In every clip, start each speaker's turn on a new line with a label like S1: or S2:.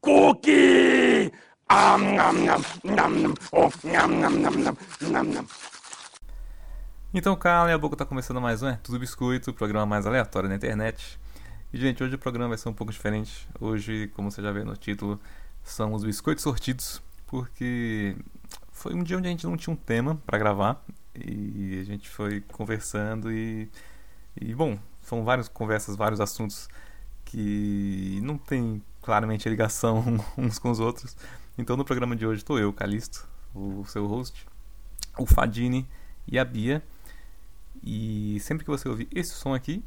S1: Cookie!
S2: Então, cala a boca, tá começando mais um, é? Tudo Biscoito, o programa mais aleatório da internet. E, gente, hoje o programa vai ser um pouco diferente. Hoje, como você já vê no título, são os biscoitos sortidos, porque foi um dia onde a gente não tinha um tema para gravar e a gente foi conversando e, e bom, são várias conversas, vários assuntos que não tem claramente ligação uns com os outros. Então no programa de hoje estou eu, Calisto, o seu host, o Fadini e a Bia. E sempre que você ouvir esse som aqui,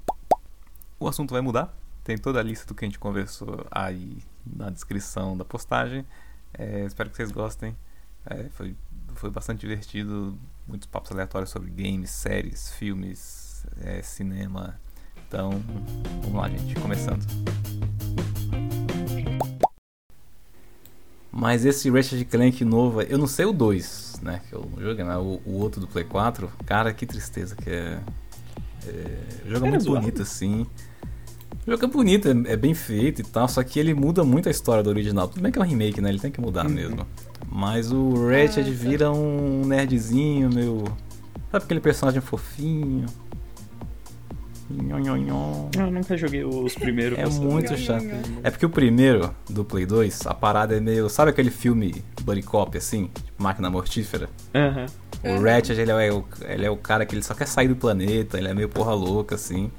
S2: o assunto vai mudar. Tem toda a lista do que a gente conversou aí na descrição da postagem. É, espero que vocês gostem. É, foi, foi bastante divertido. Muitos papos aleatórios sobre games, séries, filmes, é, cinema. Então, vamos lá, gente. Começando. Mas esse Ratchet Clank novo, eu não sei o 2, né? Que eu joguei, né? O, o, outro do Play 4. Cara, que tristeza que é. é o jogo é muito zoado. bonito, assim. O jogo é bonito, é, é, bem feito e tal, só que ele muda muito a história do original. Tudo bem que é um remake, né? Ele tem que mudar uhum. mesmo. Mas o Ratchet ah, tá. vira um nerdzinho, meu. Sabe aquele personagem fofinho?
S3: Eu nunca joguei os primeiros.
S2: É muito chato. É porque o primeiro, do Play 2, a parada é meio. Sabe aquele filme Buddy Cop, assim? Tipo, máquina mortífera?
S3: Aham.
S2: Uhum. O Ratchet, ele é o, ele é o cara que ele só quer sair do planeta, ele é meio porra louca, assim.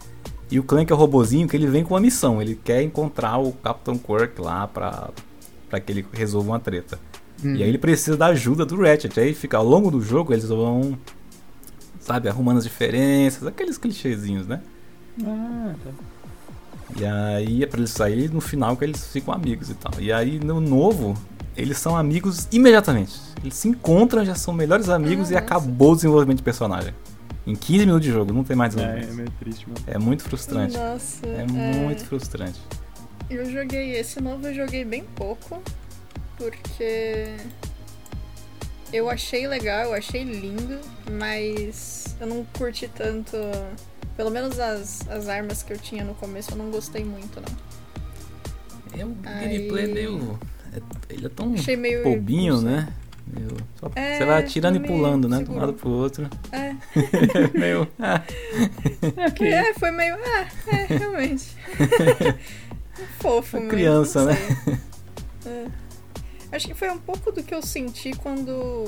S2: E o Clank é o robozinho que ele vem com uma missão. Ele quer encontrar o Capitão Quirk lá pra, pra que ele resolva uma treta. Hum. E aí ele precisa da ajuda do Ratchet. Aí fica ao longo do jogo eles vão, sabe, arrumando as diferenças, aqueles clichêzinhos, né?
S3: Ah, tá.
S2: E aí é pra eles saírem no final que eles ficam amigos e tal. E aí no novo, eles são amigos imediatamente. Eles se encontram, já são melhores amigos ah, e acabou o desenvolvimento de personagem. Em 15 minutos de jogo, não tem mais.
S3: É, é meio triste, mano.
S2: É muito frustrante.
S4: Nossa.
S2: É, é muito frustrante.
S4: Eu joguei esse novo, eu joguei bem pouco. Porque eu achei legal, eu achei lindo, mas eu não curti tanto pelo menos as, as armas que eu tinha no começo eu não gostei muito, não.
S2: É um gameplay meio. É, ele é tão
S4: meio
S2: bobinho, né? Meio... Só... É, você vai atirando e pulando, né? De um lado pro outro.
S4: É.
S2: meio. Ah.
S4: Okay. É, foi meio. Ah, é, realmente. Fofo,
S2: Uma criança, né?
S4: É. Acho que foi um pouco do que eu senti quando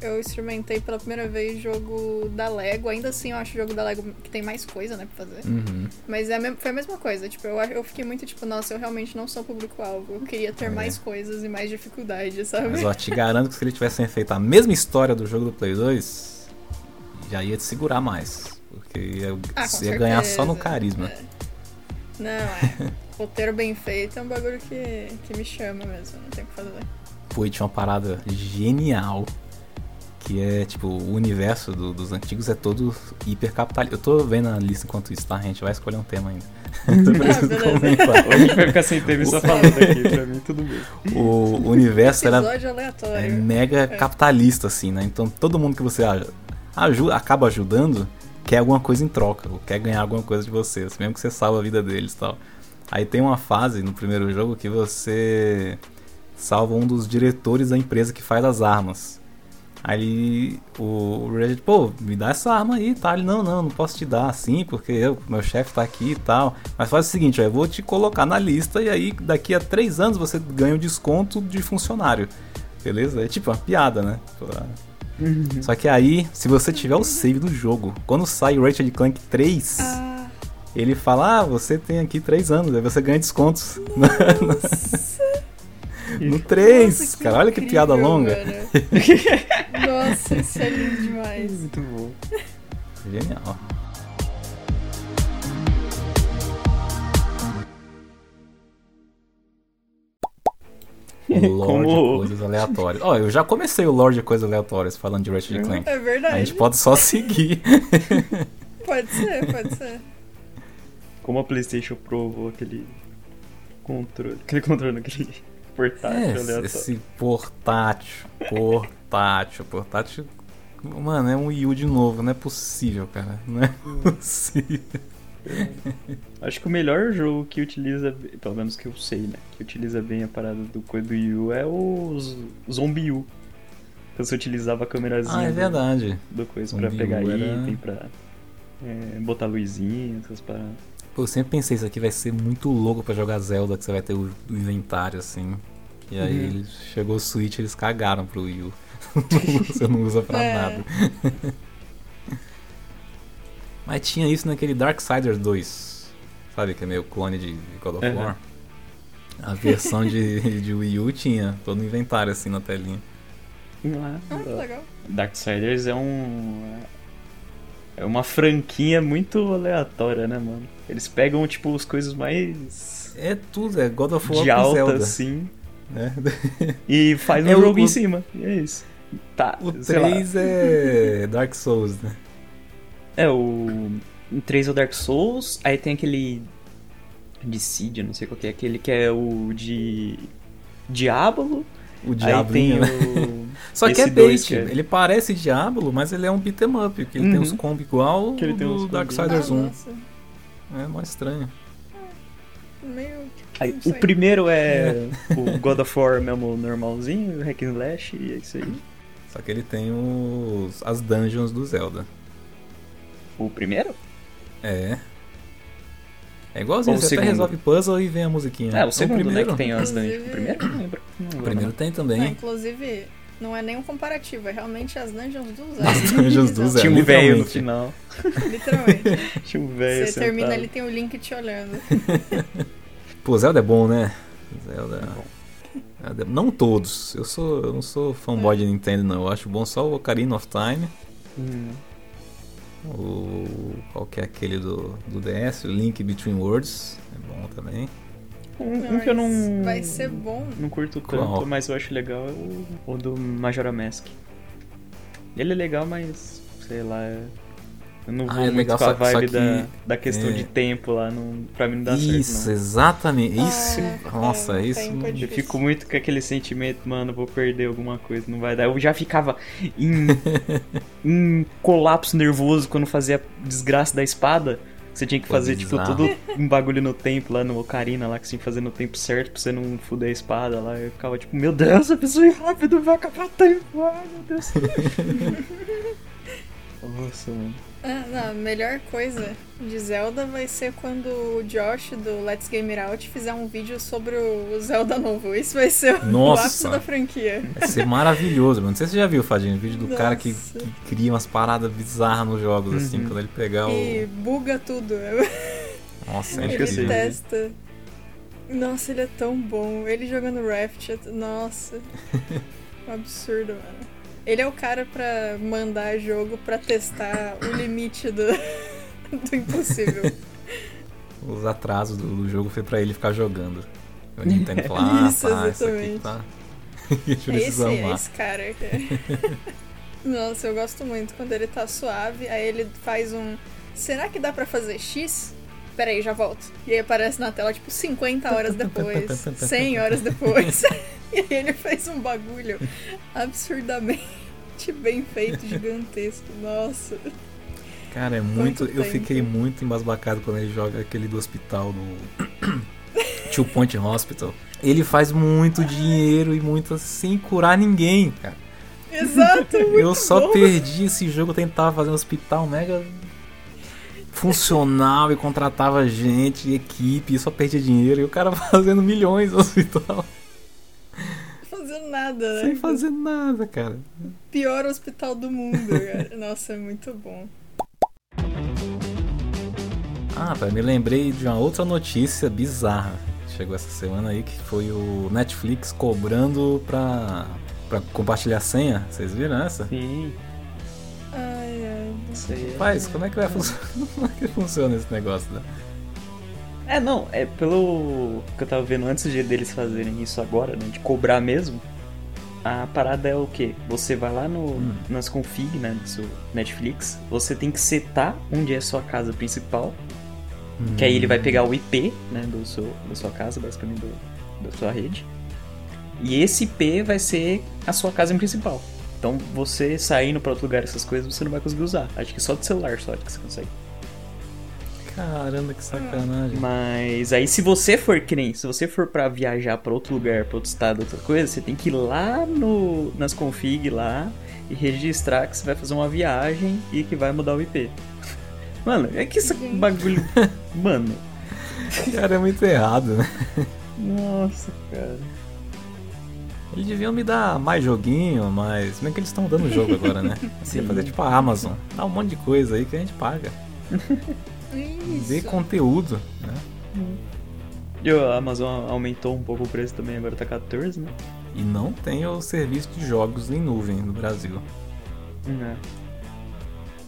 S4: eu experimentei pela primeira vez jogo da Lego. Ainda assim, eu acho o jogo da Lego que tem mais coisa, né, pra fazer.
S2: Uhum.
S4: Mas é, foi a mesma coisa. Tipo, eu, eu fiquei muito tipo, nossa, eu realmente não sou público-alvo. Eu queria ter é. mais coisas e mais dificuldade, sabe?
S2: Mas ó, te garanto que se eles tivessem feito a mesma história do jogo do Play 2, já ia te segurar mais. Porque ia,
S4: ah,
S2: ia ganhar só no carisma.
S4: É. Não, é. Roteiro bem feito é um bagulho que, que me chama mesmo, não tem o que fazer.
S2: Pô, tinha uma parada genial. Que é, tipo, o universo do, dos antigos é todo hiper capitalista. Eu tô vendo a lista enquanto isso, tá? A gente vai escolher um tema ainda.
S3: Ah, gente vai ficar sem tema só falando aqui, pra mim tudo bem.
S2: O universo era
S4: é
S2: mega é. capitalista, assim, né? Então todo mundo que você ajuda, acaba ajudando quer alguma coisa em troca, ou quer ganhar alguma coisa de você, assim, mesmo que você salva a vida deles e tal. Aí tem uma fase no primeiro jogo que você salva um dos diretores da empresa que faz as armas. Aí o Reggie, pô, me dá essa arma aí, tá? Ele, não, não, não posso te dar assim, porque eu, meu chefe tá aqui e tal. Mas faz o seguinte, ó, eu vou te colocar na lista e aí daqui a três anos você ganha um desconto de funcionário. Beleza? É tipo uma piada, né? Uhum. Só que aí, se você tiver o save do jogo, quando sai o Ratchet Clank 3, ah. ele fala, ah, você tem aqui três anos, aí você ganha descontos.
S4: Nossa.
S2: No 3, Nossa, cara, olha que piada longa.
S4: Nossa, isso é lindo demais.
S3: Muito bom.
S2: Genial. Lorde Como... de coisas aleatórias. Ó, oh, eu já comecei o Lorde de coisas aleatórias falando de Ratchet Clank.
S4: É verdade.
S2: A gente pode só seguir.
S4: pode ser, pode ser.
S3: Como a PlayStation provou aquele controle, aquele controle, aquele portátil
S2: é, Esse portátil, portátil, portátil. Mano, é um Wii U de novo, não é possível, cara. Não é possível.
S3: Acho que o melhor jogo que utiliza, pelo menos que eu sei, né? Que utiliza bem a parada do coisa do Yu é o Zombie U. Então você utilizava a câmerazinha
S2: Ah, é
S3: do-
S2: verdade.
S3: do, coisa
S2: Zombie
S3: pra pegar
S2: U era-
S3: item, pra é, botar luzinha, essas paradas.
S2: Pô, eu sempre pensei, isso aqui vai ser muito louco pra jogar Zelda, que você vai ter o, o inventário, assim. E aí
S3: Uhum.
S2: chegou o Switch eles cagaram pro Wii U. você não usa pra
S4: É.
S2: nada. Mas tinha isso naquele Darksiders 2. Sabe, que é meio clone de God of
S3: Uhum.
S2: War. A versão de, de Wii U tinha todo o inventário assim na telinha.
S3: Lá,
S4: Ah, que legal.
S3: Darksiders é um. É uma franquia muito aleatória, né, mano? Eles pegam, tipo, as coisas mais.
S2: É tudo, é God of War
S3: de alta,
S2: Zelda.
S3: assim.
S2: né?
S3: E faz um
S2: É, o-
S3: jogo em
S2: o-
S3: cima. E é isso. Tá,
S2: O
S3: sei lá.
S2: 3 é Dark Souls, né?
S3: É, o. O 3 é o Dark Souls, aí tem aquele. Dissidia, não sei qual que é, aquele que é o de. Diablo.
S2: O
S3: tem
S2: né?
S3: o.
S2: Só que é bait.
S3: que é-
S2: Ele parece Diablo, mas ele é um beat'em up. Porque ele tem
S3: Uhum.
S2: uns combos igual
S3: Que ele tem uns.
S2: Darksiders
S4: Ah,
S2: 1.
S4: nossa.
S2: É mó estranho.
S4: Meio.
S3: Aí, o primeiro é o God of War mesmo normalzinho, o Hack and Slash, e é isso aí.
S2: Só que ele tem os, as dungeons do Zelda.
S3: O primeiro?
S2: É. É igualzinho,
S3: Ou o
S2: você até resolve puzzle e vem a musiquinha.
S3: É, o segundo,
S2: primeiro,
S3: né, que tem as dungeons. O primeiro?
S2: primeiro tem
S4: Não,
S2: também.
S4: inclusive, não é nenhum comparativo, é realmente as dungeons do Zelda.
S2: As dungeons do Zelda.
S3: Tinha um velho no
S2: literalmente.
S3: final.
S4: Literalmente.
S3: Tinha um velho
S4: Você termina
S3: sentado.
S4: ali, tem o Link te olhando.
S2: Pô, Zelda é bom, né? Zelda. Zelda é- Não todos. Eu sou, eu não sou fanboy de Nintendo, não. Eu acho bom só o Ocarina of Time.
S3: Hum.
S2: O. Qual que é aquele do, do DS? O Link Between Worlds. É bom também.
S3: Um, um que eu não.
S4: Vai ser bom.
S3: Não curto
S2: Qual?
S3: tanto, mas eu acho legal é o, o do Majora Mask. Ele é legal, mas. Sei lá. é- Eu não
S2: Ah,
S3: vou
S2: é
S3: muito
S2: legal,
S3: com a vibe
S2: que-
S3: da, da questão
S2: é.
S3: de tempo lá. Não, pra mim não dá
S2: isso,
S3: certo. Não.
S2: exatamente. Isso.
S4: Ah,
S2: Nossa,
S4: é,
S2: isso.
S4: é
S3: Eu fico muito com aquele sentimento, mano, vou perder alguma coisa, não vai dar. Eu já ficava em, em colapso nervoso quando fazia a desgraça da espada. Você tinha que fazer, tipo, todo um bagulho no tempo lá no Ocarina, lá que você tinha que fazer no tempo certo pra você não fuder a espada lá. Eu ficava tipo, meu Deus, a pessoa ir rápido, vai acabar o tempo, ai meu Deus. Nossa, mano.
S4: Ah, não, a melhor coisa de Zelda vai ser quando o Josh do Let's Game It Out fizer um vídeo sobre o Zelda novo. Isso vai ser o
S2: Nossa.
S4: ápice da franquia.
S2: Vai ser maravilhoso, mano. Não sei se você já viu, Fadinho, o vídeo do cara que,
S4: Nossa.
S2: que cria umas paradas bizarras nos jogos, assim,
S3: Uhum.
S2: quando ele pegar
S4: E
S2: o.
S4: buga tudo.
S2: Nossa, é
S4: Ele
S2: incrível.
S4: testa. Nossa, ele é tão bom. Ele jogando Raft, é- nossa. Um absurdo, mano. Ele é o cara pra mandar jogo pra testar o limite do, do impossível.
S2: Os atrasos do, jogo foi pra ele ficar jogando. O Nintendo falou, ah,
S4: Isso,
S2: tá, isso aqui
S4: exatamente.
S2: tá.
S4: É esse, é esse cara. cara. Nossa, eu gosto muito quando ele tá suave, aí ele faz um. Será que dá pra fazer X? Peraí, já volto. E aí aparece na tela, tipo, 50 horas depois, 100 horas depois. e aí ele faz um bagulho absurdamente bem feito, gigantesco. Nossa.
S2: Cara, é muito.
S4: Quanto
S2: Eu fiquei muito embasbacado quando ele joga aquele do hospital do. Two Point Hospital. Ele faz muito dinheiro e muito sem curar ninguém, cara.
S4: Exato, muito
S2: eu só
S4: bom.
S2: perdi esse jogo, eu tentava fazer um hospital mega funcional e contratava gente, equipe, e só perdia dinheiro. E o cara fazendo milhões no hospital.
S4: Fazendo nada, né?
S2: Sem fazer nada, cara.
S4: Pior hospital do mundo, cara. Nossa, é muito bom.
S2: Ah, pai, me lembrei de uma outra notícia bizarra. que Chegou essa semana aí, que foi o Netflix cobrando pra, pra compartilhar senha. Vocês viram essa?
S3: Sim,
S4: Ai, ai.
S3: isso aí. é-
S2: Paz, como é que vai funcionar? Como é que funciona esse negócio? Né?
S3: É, não, é pelo que eu tava vendo antes de deles fazerem isso agora, né, de cobrar mesmo. A parada é o quê? Você vai lá no,
S2: Hum.
S3: nas config, né, do seu Netflix, você tem que setar onde é a sua casa principal, que aí ele vai pegar o IP, né, do seu, da sua casa, basicamente do, da sua rede. E esse IP vai ser a sua casa principal. Então você saindo pra outro lugar essas coisas, você não vai conseguir usar. Acho que só do celular só que você consegue.
S2: Caramba, que sacanagem.
S3: Mas aí se você for que nem, se você for pra viajar pra outro lugar, pra outro estado, outra coisa, você tem que ir lá no nas config lá e registrar que você vai fazer uma viagem e que vai mudar o IP. Mano, é que esse bagulho, mano.
S2: Cara, é muito errado, né?
S3: Nossa, cara.
S2: Eles deviam me dar mais joguinho, mas. Bem que eles estão dando jogo agora, né? Você fazer tipo a Amazon. Dá um monte de coisa aí que a gente paga. Ver
S4: Isso.
S2: conteúdo, né?
S3: E a Amazon aumentou um pouco o preço também, agora tá 14, né?
S2: E não tem o serviço de jogos em nuvem no Brasil.
S3: É.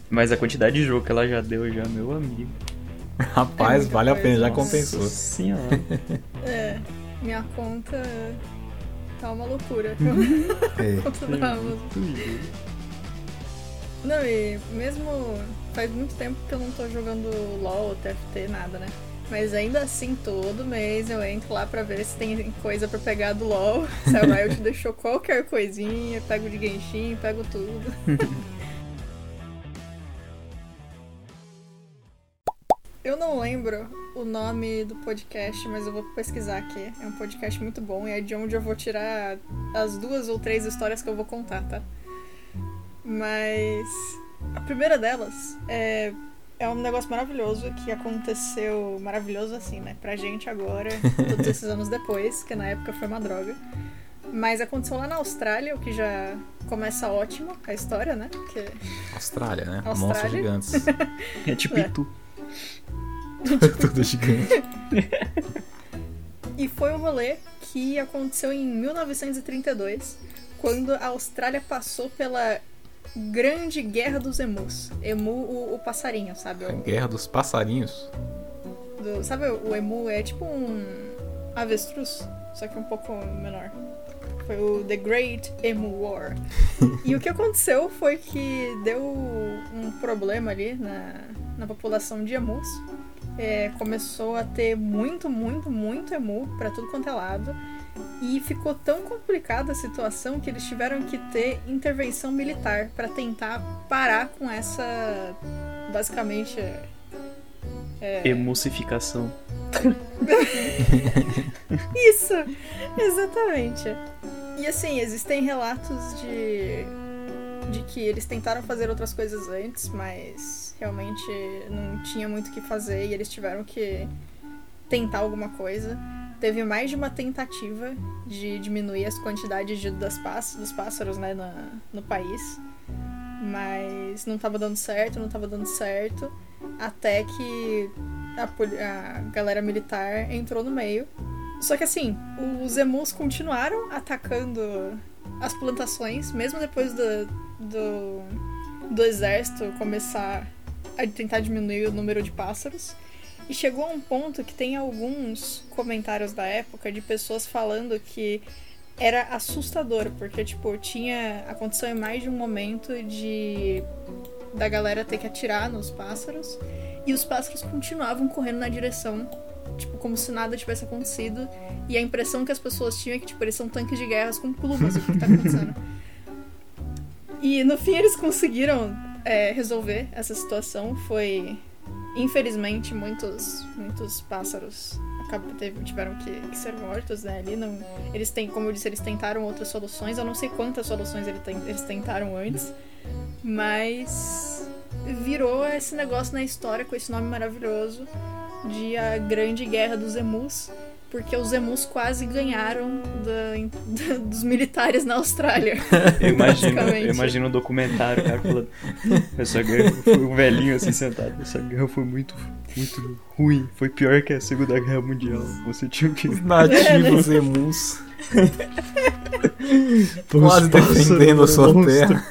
S3: Mas a quantidade de jogo que ela já deu já, meu amigo.
S2: Rapaz,
S4: muita
S2: vale a pena, já compensou.
S3: Nossa senhora.
S4: É, minha conta tá uma loucura.
S2: É.
S4: conta da Amazon. Não, e mesmo faz muito tempo que eu não tô jogando LOL, TFT, nada, né? Mas ainda assim, todo mês eu entro lá pra ver se tem coisa pra pegar do LOL. Se a Riot deixou qualquer coisinha, pego de Genshin, pego tudo. Eu não lembro o nome do podcast, mas eu vou pesquisar aqui. É um podcast muito bom e é de onde eu vou tirar as duas ou três histórias que eu vou contar, tá? Mas a primeira delas é, é um negócio maravilhoso que aconteceu maravilhoso assim, né? Pra gente agora, todos esses anos depois, que na época foi uma droga. Mas aconteceu lá na Austrália, o que já começa ótimo a história, né? Porque
S2: Austrália, né?
S4: Austrália.
S2: Monstros gigantes.
S3: É tipo
S4: É.
S3: Itu.
S2: Tudo gigante.
S4: E foi um rolê que aconteceu em 1932, quando a Austrália passou pela Grande Guerra dos Emus. Emu, o, o passarinho, sabe? O-
S2: Guerra dos passarinhos.
S4: do- sabe, o emu é tipo um avestruz, só que um pouco menor. Foi o The Great Emu War. e o que aconteceu foi que deu um problema ali na, na população de emus. É, começou a ter muito, muito, muito emu pra tudo quanto é lado. E ficou tão complicada a situação que eles tiveram que ter intervenção militar pra tentar parar com essa. Basicamente. é,
S3: Emucificação.
S4: Isso! Exatamente. E assim, existem relatos de. de que eles tentaram fazer outras coisas antes, mas realmente não tinha muito o que fazer e eles tiveram que tentar alguma coisa. Teve mais de uma tentativa de diminuir as quantidades de, das pass dos pássaros né, na- no país. Mas não tava dando certo, não tava dando certo. Até que a, a galera militar entrou no meio. Só que assim, os emus continuaram atacando as plantações, mesmo depois do, do, do exército começar a tentar diminuir o número de pássaros. E chegou a um ponto que tem alguns comentários da época de pessoas falando que era assustador, porque, tipo, tinha. Aconteceu em mais de um momento de. da galera ter que atirar nos pássaros. E os pássaros continuavam correndo na direção, tipo, como se nada tivesse acontecido. E a impressão que as pessoas tinham é que, tipo, eles são tanques de guerras com plumas, o que, que tá acontecendo? E no fim eles conseguiram é, resolver essa situação. Foi. Infelizmente, muitos, muitos pássaros acabam, tiveram que, que ser mortos, né? Ali não, eles têm, como eu disse, eles tentaram outras soluções. Eu não sei quantas soluções eles tentaram antes, mas virou esse negócio na história com esse nome maravilhoso de a Grande Guerra dos Emus, porque os Emus quase ganharam da- da- dos militares na Austrália.
S3: Eu imagino, eu imagino um documentário, o cara falando. Essa guerra foi um velhinho assim sentado. Essa guerra foi muito, muito ruim. Foi pior que a Segunda Guerra Mundial. Você tinha que.
S2: Os nativos emus.
S3: Os
S2: Quase
S3: pássaros
S2: defendendo a sua terra.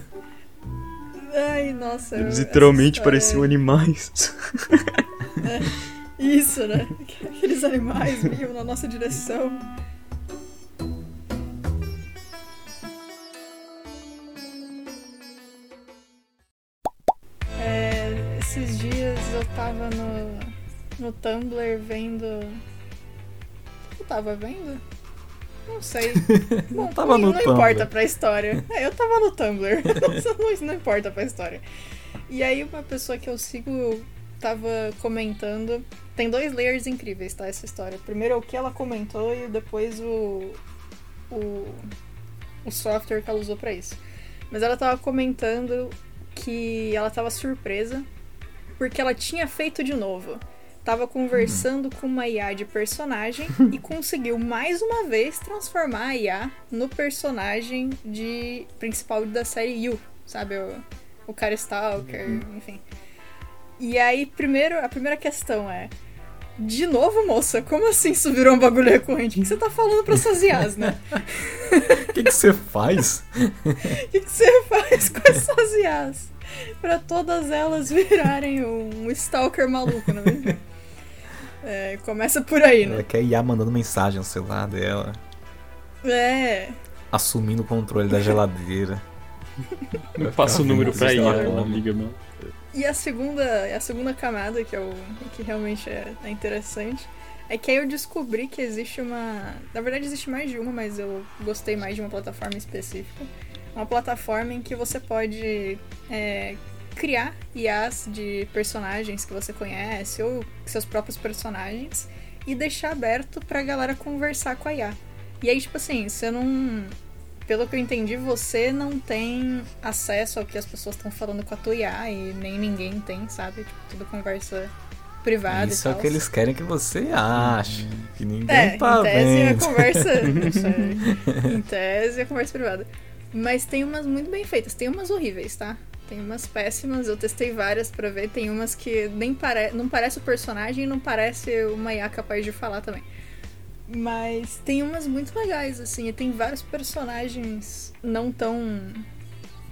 S4: Ai, nossa.
S3: Eles literalmente
S4: história
S3: pareciam animais.
S4: é- Isso, né? Aqueles animais vinham na nossa direção. É, esses dias eu tava no, no Tumblr vendo. O que eu tava vendo? Não sei. Bom,
S2: tava no
S4: não
S2: Tumblr.
S4: importa pra história. É, eu tava no Tumblr. não, não importa pra história. E aí uma pessoa que eu sigo tava comentando. Tem dois layers incríveis, tá? Essa história. Primeiro é o que ela comentou e depois o. o, o software que ela usou pra isso. Mas ela tava comentando que ela tava surpresa porque ela tinha feito de novo. Tava conversando com uma IA de personagem e conseguiu mais uma vez transformar a IA no personagem de principal da série You, sabe? O, o cara Stalker, enfim. E aí, primeiro, a primeira questão é. De novo, moça, como assim isso virou um bagulho recorrente? O que você tá falando pra essas IAs, né?
S2: O que que você faz?
S4: O que que você faz com essas IAs? Pra todas elas virarem um stalker maluco, não é? É, começa por aí,
S2: Ela
S4: né?
S2: quer IA mandando mensagem no celular dela,
S4: É.
S2: assumindo o controle da geladeira.
S3: Eu passo o número pra IA, ela
S2: como?
S3: liga meu.
S4: E a segunda, a segunda camada, que, é o, que realmente é, é interessante, é que aí eu descobri que existe uma. Na verdade, existe mais de uma, mas eu gostei mais de uma plataforma específica. Uma plataforma em que você pode é, criar IAs de personagens que você conhece ou seus próprios personagens e deixar aberto pra galera conversar com a IA. E aí, tipo assim, você não. Pelo que eu entendi, você não tem acesso ao que as pessoas estão falando com a tua IA e nem ninguém tem, sabe? Tipo, tudo conversa privada
S2: Isso
S4: e
S2: é o que eles querem que você ache. Que ninguém
S4: É,
S2: tá
S4: em tese é
S2: vendo.
S4: conversa. não sei. em tese é conversa privada. Mas tem umas muito bem feitas, tem umas horríveis, tá? Tem umas péssimas, eu testei várias pra ver, tem umas que nem pare... não parece o personagem e não parece uma IA capaz de falar também. Mas tem umas muito legais, assim, e tem vários personagens não tão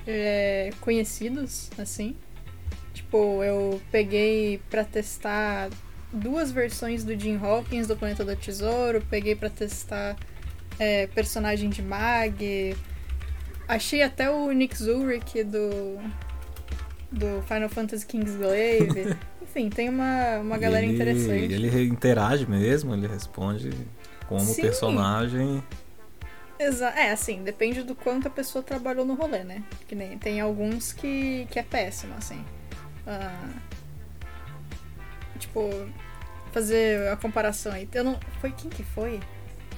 S4: é, conhecidos, assim. Tipo, eu peguei pra testar duas versões do Jim Hawkins do Planeta do Tesouro, peguei pra testar é, personagem de Mag, achei até o Nick Zurich do do Final Fantasy Kingsglaive. Enfim, tem uma, uma galera
S2: ele,
S4: interessante.
S2: Ele interage mesmo, ele responde como
S4: Sim.
S2: personagem.
S4: Exa é, assim, depende do quanto a pessoa trabalhou no rolê, né? Que nem tem alguns que, que é péssimo, assim. Ah, tipo, fazer a comparação aí. Eu não. Foi quem que foi?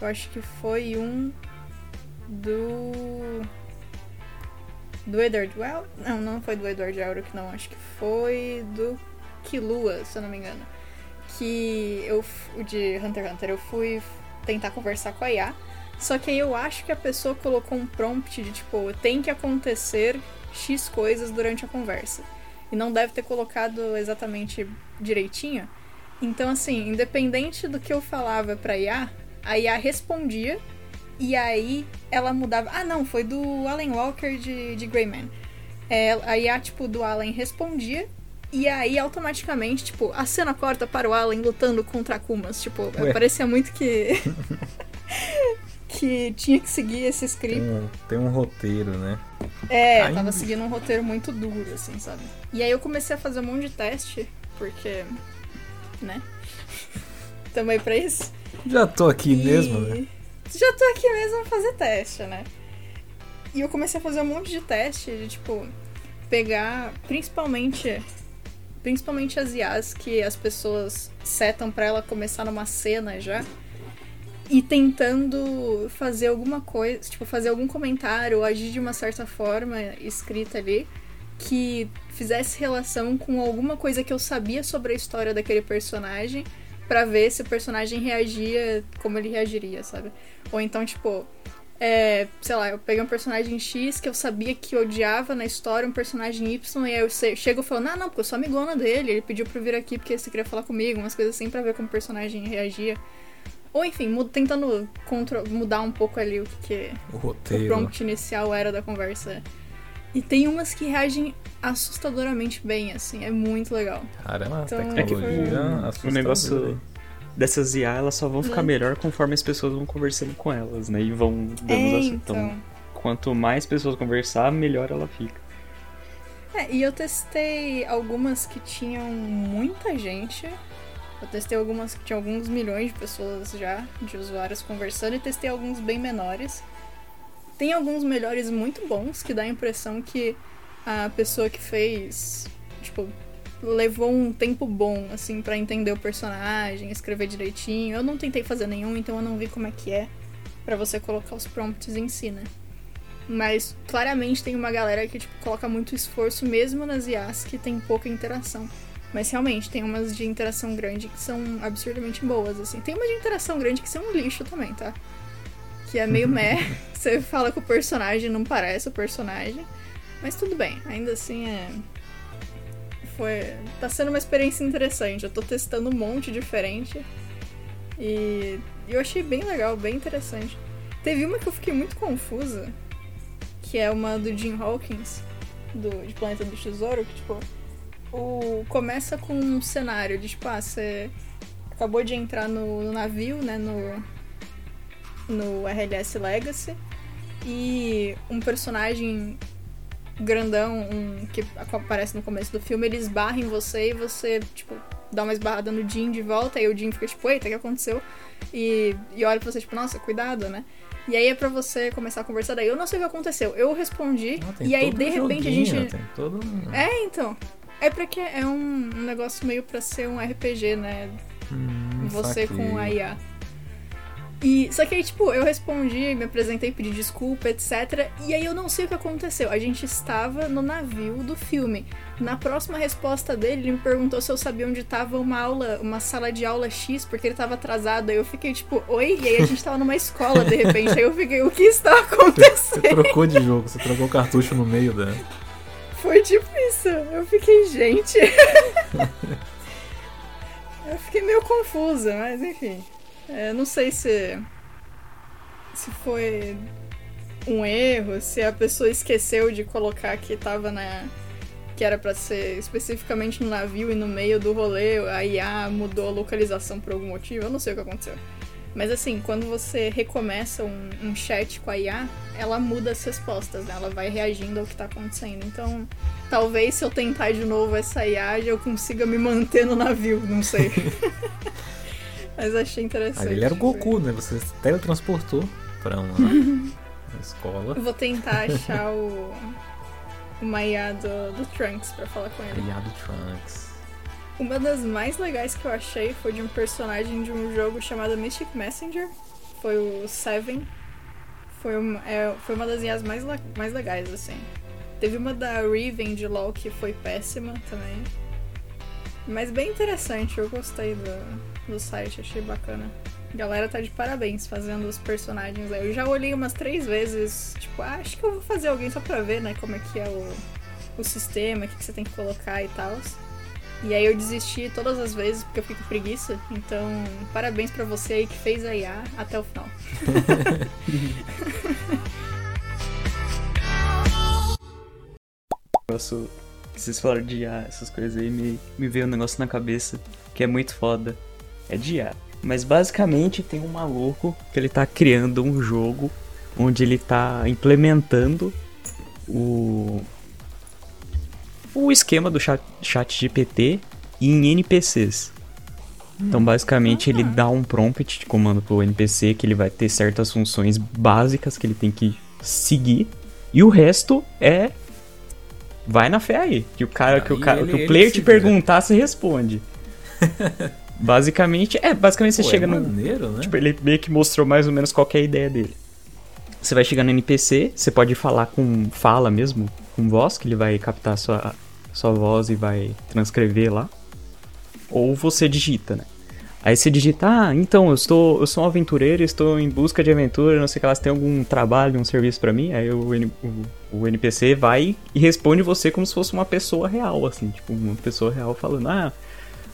S4: Eu acho que foi um do. Do Edward Well? Não, não foi do Edward Elric, não. Acho que foi do Kilua, se eu não me engano. Que eu. de Hunter x Hunter, eu fui tentar conversar com a IA. Só que aí eu acho que a pessoa colocou um prompt de tipo, tem que acontecer X coisas durante a conversa. E não deve ter colocado exatamente direitinho. Então, assim, independente do que eu falava pra IA, a IA respondia e aí ela mudava. Ah, não, foi do Alan Walker de, de Greyman. É, a IA, tipo, do Alan respondia e aí automaticamente, tipo, a cena corta para o Alan lutando contra Akumas. Tipo,
S2: Ué.
S4: parecia muito que. que tinha que seguir esse script.
S2: Tem um, tem um roteiro, né?
S4: É,
S2: Ai,
S4: tava
S2: bicho.
S4: seguindo um roteiro muito duro, assim, sabe? E aí eu comecei a fazer um monte de teste, porque. né? Tamo aí pra isso.
S2: Já tô aqui
S4: E-
S2: mesmo, né?
S4: Já tô aqui mesmo a fazer teste, né? E eu comecei a fazer um monte de teste de, tipo, pegar principalmente. Principalmente as IAs que as pessoas setam pra ela começar numa cena já. E tentando fazer alguma coisa, tipo, fazer algum comentário ou agir de uma certa forma escrita ali que fizesse relação com alguma coisa que eu sabia sobre a história daquele personagem pra ver se o personagem reagia como ele reagiria, sabe? Ou então, tipo, é, sei lá, eu peguei um personagem X que eu sabia que odiava na história um personagem Y, e aí eu chego falando, ah, não, porque eu sou amigona dele, ele pediu pra eu vir aqui porque você queria falar comigo, umas coisas assim pra ver como o personagem reagia. Ou enfim, tentando mudar um pouco ali o que, que
S2: O
S4: o prompt inicial era da conversa. E tem umas que reagem assustadoramente bem, assim, é muito legal.
S2: Caramba,
S4: Então,
S2: tecnologia
S3: é que o negócio- Dessas IA, elas só vão ficar
S4: Hum.
S3: melhor conforme as pessoas vão conversando com elas, né? E vão dando
S4: É,
S3: os assuntos.
S4: então.
S3: Então, quanto mais pessoas conversar, melhor ela fica.
S4: É, e eu testei algumas que tinham muita gente Eu testei algumas que tinha alguns milhões de pessoas já, de usuários conversando, e testei alguns bem menores. Tem alguns melhores muito bons, que dá a impressão que a pessoa que fez, tipo, levou um tempo bom, assim, para entender o personagem, escrever direitinho. Eu não tentei fazer nenhum, então eu não vi como é que é para você colocar os prompts em si, né? Mas claramente tem uma galera que tipo, coloca muito esforço mesmo nas IAs que tem pouca interação. Mas realmente tem umas de interação grande que são absurdamente boas, assim. Tem uma de interação grande que são um lixo também, tá? Que é meio meh. Você fala com o personagem, não parece o personagem. Mas tudo bem, ainda assim é. Foi. Tá sendo uma experiência interessante. Eu tô testando um monte diferente. E eu achei bem legal, bem interessante. Teve uma que eu fiquei muito confusa, que é uma do Jim Hawkins, do, de Planeta do Tesouro, que tipo, o, começa com um cenário de tipo, ah, você acabou de entrar no, no navio, né, no, no RLS Legacy, e um personagem grandão um, que aparece no começo do filme, ele esbarra em você e você, tipo, dá uma esbarrada no Jim de volta, e o Jim fica tipo, eita, o que aconteceu? E, e olha pra você, tipo, nossa, cuidado, né? E aí é pra você começar a conversar. Daí eu não sei o que aconteceu. Eu respondi. E aí, de repente, a gente.
S2: Tem todo...
S4: É, então. É porque é um, negócio meio pra ser um RPG, né?
S2: Hum,
S4: você com a IA. E, só que aí, tipo, eu respondi, me apresentei, pedi desculpa, etc. E aí eu não sei o que aconteceu. A gente estava no navio do filme. Na próxima resposta dele, ele me perguntou se eu sabia onde estava uma aula, uma sala de aula X, porque ele estava atrasado. Aí eu fiquei tipo, oi? E aí a gente tava numa escola de repente. aí eu fiquei, o que está
S2: Você
S4: acontecendo?
S2: trocou de jogo, você trocou o cartucho no meio da.
S4: Foi tipo isso. Eu fiquei, gente. eu fiquei meio confusa, mas enfim. É, não sei se. Se foi um erro, se a pessoa esqueceu de colocar que tava na. que era pra ser especificamente no navio e no meio do rolê, a IA mudou a localização por algum motivo. Eu não sei o que aconteceu. Mas assim, quando você recomeça um, um chat com a IA, ela muda as respostas, né? Ela vai reagindo ao que tá acontecendo. Então, talvez se eu tentar de novo essa IA, eu consiga me manter no navio, não sei. Mas achei interessante.
S2: Ah, ele era o Goku, né? Você se teletransportou pra uma, uma escola.
S4: Eu vou tentar achar o. Uma IA do, do Trunks pra falar com ele.
S2: Aliado Trunks.
S4: Uma das mais legais que eu achei foi de um personagem de um jogo chamado Mystic Messenger. Foi o Seven. Foi uma, é, foi uma das IAs mais, mais legais, assim. Teve uma da Riven de LoL que foi péssima também. Mas bem interessante, eu gostei do, do site, achei bacana. A galera tá de parabéns fazendo os personagens aí. Eu já olhei umas três vezes, tipo, ah, acho que eu vou fazer alguém só pra ver, né, como é que é o, o sistema, o que, que você tem que colocar e tal. E aí eu desisti todas as vezes porque eu com preguiça. Então, parabéns pra você aí que fez a IA até o final.
S3: vocês falaram de IA, essas coisas aí, me, me veio um negócio na cabeça que é muito foda. É de IA. Mas basicamente tem um maluco que ele tá criando um jogo onde ele tá implementando o o esquema do chat, chat GPT em NPCs. Então, basicamente, ele dá um prompt de comando pro NPC que ele vai ter certas funções básicas que ele tem que seguir. E o resto é. Vai na fé aí. Que o cara, que o, cara,
S2: ele-
S3: que o player te perguntar, você responde. basicamente, é, basicamente você
S2: Pô,
S3: chega
S2: é
S3: no.
S2: maneiro, né?
S3: Tipo, ele meio que mostrou mais ou menos qual que é a ideia dele. Você vai chegar no NPC, você pode falar com fala mesmo, com voz, que ele vai captar sua, sua voz e vai transcrever lá. Ou você digita, né? Aí você digita, ah, então, eu, estou, eu sou um aventureiro, estou em busca de aventura, não sei o que lá, você tem algum trabalho, um serviço pra mim? Aí o, o, o NPC vai e responde você como se fosse uma pessoa real, assim, tipo, uma pessoa real falando, ah,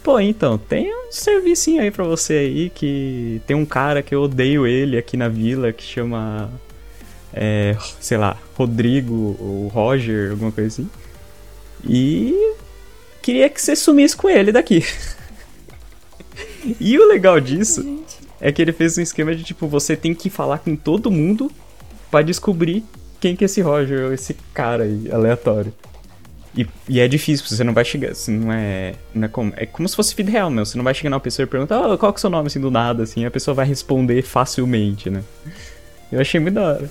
S3: Pô, então, tem um servicinho aí pra você aí que tem um cara que eu odeio ele aqui na vila que chama. É, sei lá, Rodrigo ou Roger, alguma coisa assim. E queria que você sumisse com ele daqui. e o legal disso é que ele fez um esquema de tipo, você tem que falar com todo mundo pra descobrir quem que é esse Roger ou esse cara aí, aleatório. E, e é difícil, você não vai chegar, assim, não é, não é como, é como se fosse vida real, meu. Você não vai chegar numa pessoa e perguntar, oh, qual que é o seu nome, assim, do nada, assim, a pessoa vai responder facilmente, né? Eu achei muito da hora.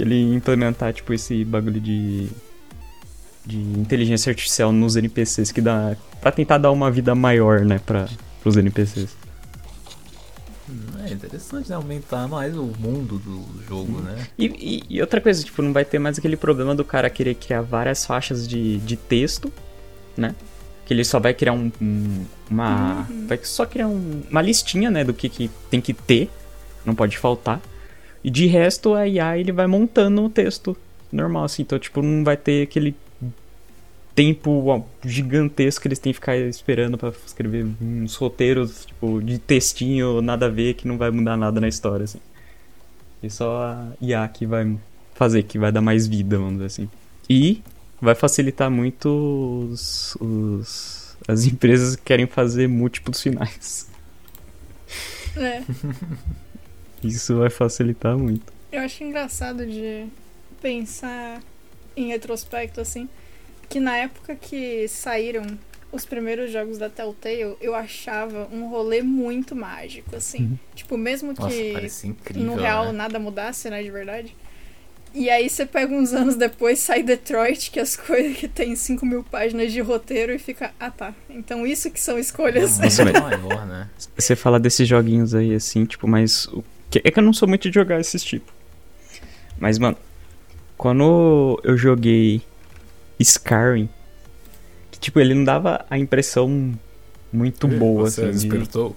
S3: Ele implementar, tipo, esse bagulho de, de inteligência artificial nos NPCs, que dá, pra tentar dar uma vida maior, né, pra, pros NPCs.
S2: É interessante, né? Aumentar mais o mundo do jogo, né?
S3: E, e- e outra coisa, tipo, não vai ter mais aquele problema do cara querer criar várias faixas de, de texto, né? Que ele só vai criar um, um- uma. Vai só criar um- uma listinha, né? Do que, que tem que ter, não pode faltar. E de resto, a IA ele vai montando o texto normal, assim. Então, tipo, não vai ter aquele tempo gigantesco que eles têm que ficar esperando pra escrever uns roteiros, tipo, de textinho, nada a ver, que não vai mudar nada na história, assim. E só a IA que vai fazer, que vai dar mais vida, vamos dizer assim. E vai facilitar muito os, os- as empresas que querem fazer múltiplos finais.
S4: É.
S3: Isso vai facilitar muito.
S4: Eu acho engraçado de pensar em retrospecto, assim, que na época que saíram os primeiros jogos da Telltale, eu achava um rolê muito mágico, assim. Tipo, mesmo que
S2: Nossa, incrível.
S4: no real
S2: né?
S4: nada mudasse, né, de verdade. E aí você pega uns anos depois, sai Detroit, que as coisas que tem 5 mil páginas de roteiro e fica, ah tá, então isso que são escolhas.
S2: Nossa, maior, né?
S3: Você fala desses joguinhos aí, assim, tipo, mas. o que- É que eu não sou muito de jogar esses tipos. Mas, mano, quando eu joguei Skyrim, que, tipo, ele não dava a impressão muito boa,
S2: Você
S3: assim. de-
S2: despertou?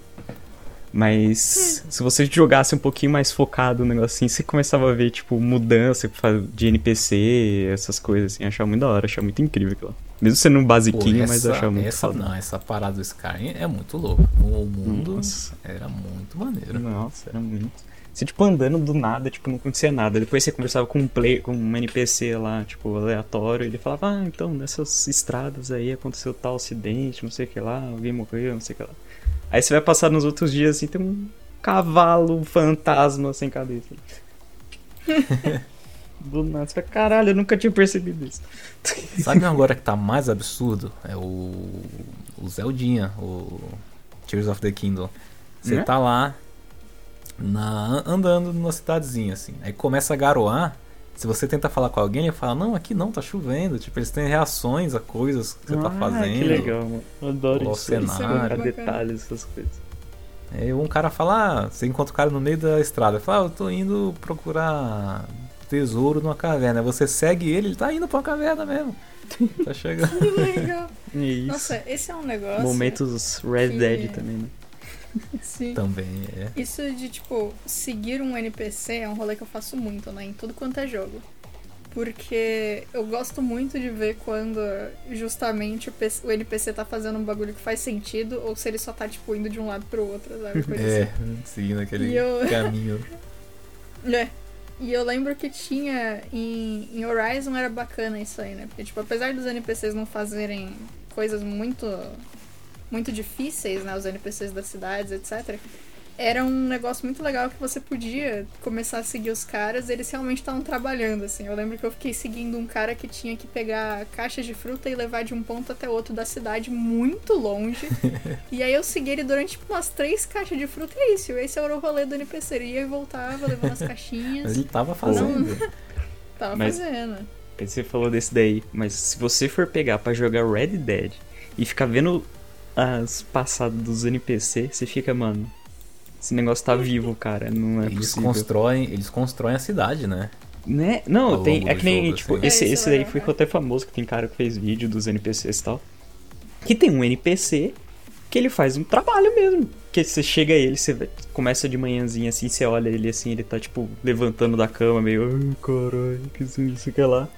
S3: Mas se você jogasse um pouquinho mais focado no negócio assim, você começava a ver, tipo, mudança de NPC, essas coisas assim. Eu achava muito da hora, achava muito incrível aquilo. Mesmo sendo um
S2: Pô,
S3: basiquinho, mas eu
S2: essa,
S3: achava muito
S2: essa,
S3: foda.
S2: não, essa parada do Skyrim é muito louco. O mundo
S3: Nossa.
S2: era muito maneiro.
S3: Nossa, era muito. Você, tipo, andando do nada, tipo, não acontecia nada. Depois você conversava com um play, com um NPC lá, tipo, aleatório, e ele falava, ah, então, nessas estradas aí aconteceu tal acidente, não sei o que lá, alguém morreu, não sei o que lá. Aí você vai passar nos outros dias, assim, tem um cavalo fantasma sem cabeça. do nada, você fala, caralho, eu nunca tinha percebido isso.
S2: Sabe agora que tá mais absurdo? É o. O Zeldinha, o Tears of the Kingdom. Você tá lá na, andando numa cidadezinha, assim. Aí começa a garoar. Se você tenta falar com alguém, ele fala, não, aqui não, tá chovendo. Tipo, eles têm reações a coisas que você tá
S3: Ah,
S2: fazendo.
S3: Que legal, mano. Eu adoro
S2: O
S3: isso.
S2: cenário.
S3: Isso é
S4: Bacana.
S3: detalhes, essas coisas.
S2: Aí um cara fala, ah, você encontra o cara no meio da estrada. Ele fala, ah, eu tô indo procurar tesouro numa caverna. Aí Você segue ele, ele tá indo pra uma caverna mesmo. Tá chegando.
S4: Que legal.
S3: É isso.
S4: Nossa, esse é um negócio.
S3: Momentos Red
S4: que-
S3: Dead também, né?
S4: Sim.
S2: Também é.
S4: Isso de, tipo, seguir um NPC é um rolê que eu faço muito, né? Em tudo quanto é jogo. Porque eu gosto muito de ver quando justamente o, PC o NPC tá fazendo um bagulho que faz sentido ou se ele só tá, tipo, indo de um lado pro outro, sabe? Coisa
S2: É,
S4: assim.
S2: seguindo aquele
S4: eu-
S2: caminho.
S4: É. E eu lembro que tinha em, em Horizon era bacana isso aí, né? Porque, tipo, apesar dos NPCs não fazerem coisas muito muito difíceis, né? Os NPCs das cidades, etc. Era um negócio muito legal que você podia começar a seguir os caras e eles realmente estavam trabalhando, assim. Eu lembro que eu fiquei seguindo um cara que tinha que pegar caixas de fruta e levar de um ponto até outro da cidade muito longe. e aí eu segui ele durante tipo, umas três caixas de fruta e é isso. Esse era o rolê do NPC. Ele ia e voltava, levando as caixinhas.
S2: Mas ele tava fazendo.
S4: Tava
S3: Mas-
S4: fazendo.
S3: Você falou desse daí, mas se você for pegar pra jogar Red Dead e ficar vendo as passadas dos NPC, você fica, mano, esse negócio tá vivo, cara, não é
S2: Eles
S3: possível.
S2: constroem, eles constroem a cidade, né?
S3: Né? Não,
S2: Ao
S3: tem, é que nem,
S2: jogo,
S3: tipo,
S2: assim.
S3: esse,
S4: É,
S3: esse
S4: é
S3: daí
S4: legal,
S3: ficou até famoso, que tem cara que fez vídeo dos NPCs e tal. Que tem um NPC que ele faz um trabalho mesmo. Que você chega a ele, você começa de manhãzinha assim, você olha ele assim, ele tá tipo levantando da cama, meio, ai caralho, que isso, isso que lá.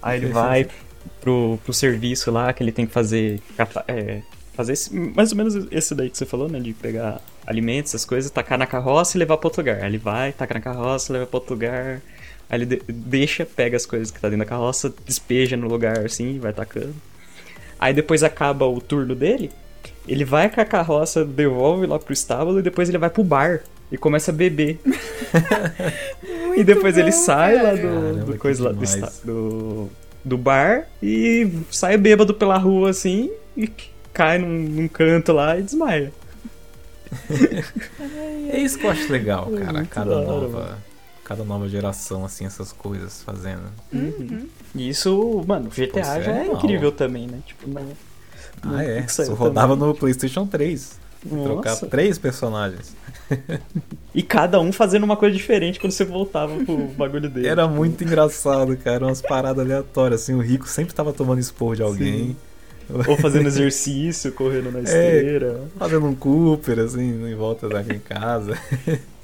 S3: Aí ele vai pro, pro serviço lá que ele tem que fazer. é, fazer esse- mais ou menos esse daí que você falou, né? De pegar alimentos, essas coisas, tacar na carroça e levar pra outro lugar. Aí ele vai, taca na carroça, leva pra outro lugar. Aí ele de- deixa, pega as coisas que tá dentro da carroça, despeja no lugar assim, e vai tacando. Aí depois acaba o turno dele, ele vai com a carroça, devolve lá pro estábulo e depois ele vai pro bar e começa a beber. e depois ele
S4: bom,
S3: sai lá
S4: cara.
S3: do,
S2: Caramba,
S3: do coisa lá do, do, do bar e sai bêbado pela rua assim e cai num, num canto lá e desmaia.
S2: É isso que eu acho legal,
S3: É
S2: cara.
S3: muito
S2: Cada
S3: hora,
S2: nova, cada nova geração, assim, essas coisas fazendo.
S3: E isso, mano, GTA
S2: Pô, isso é
S3: já é
S2: animal.
S3: incrível também, né? Tipo.
S2: Ah, é. Isso rodava
S3: também.
S2: no PlayStation 3. Trocar três personagens.
S3: E cada um fazendo uma coisa diferente quando você voltava pro bagulho dele.
S2: Era muito engraçado, cara. Umas paradas aleatórias, assim. O rico sempre tava tomando esporro de alguém.
S3: Ou fazendo exercício, correndo
S2: É.
S3: na esteira.
S2: Fazendo um Cooper, assim, em volta daquela casa.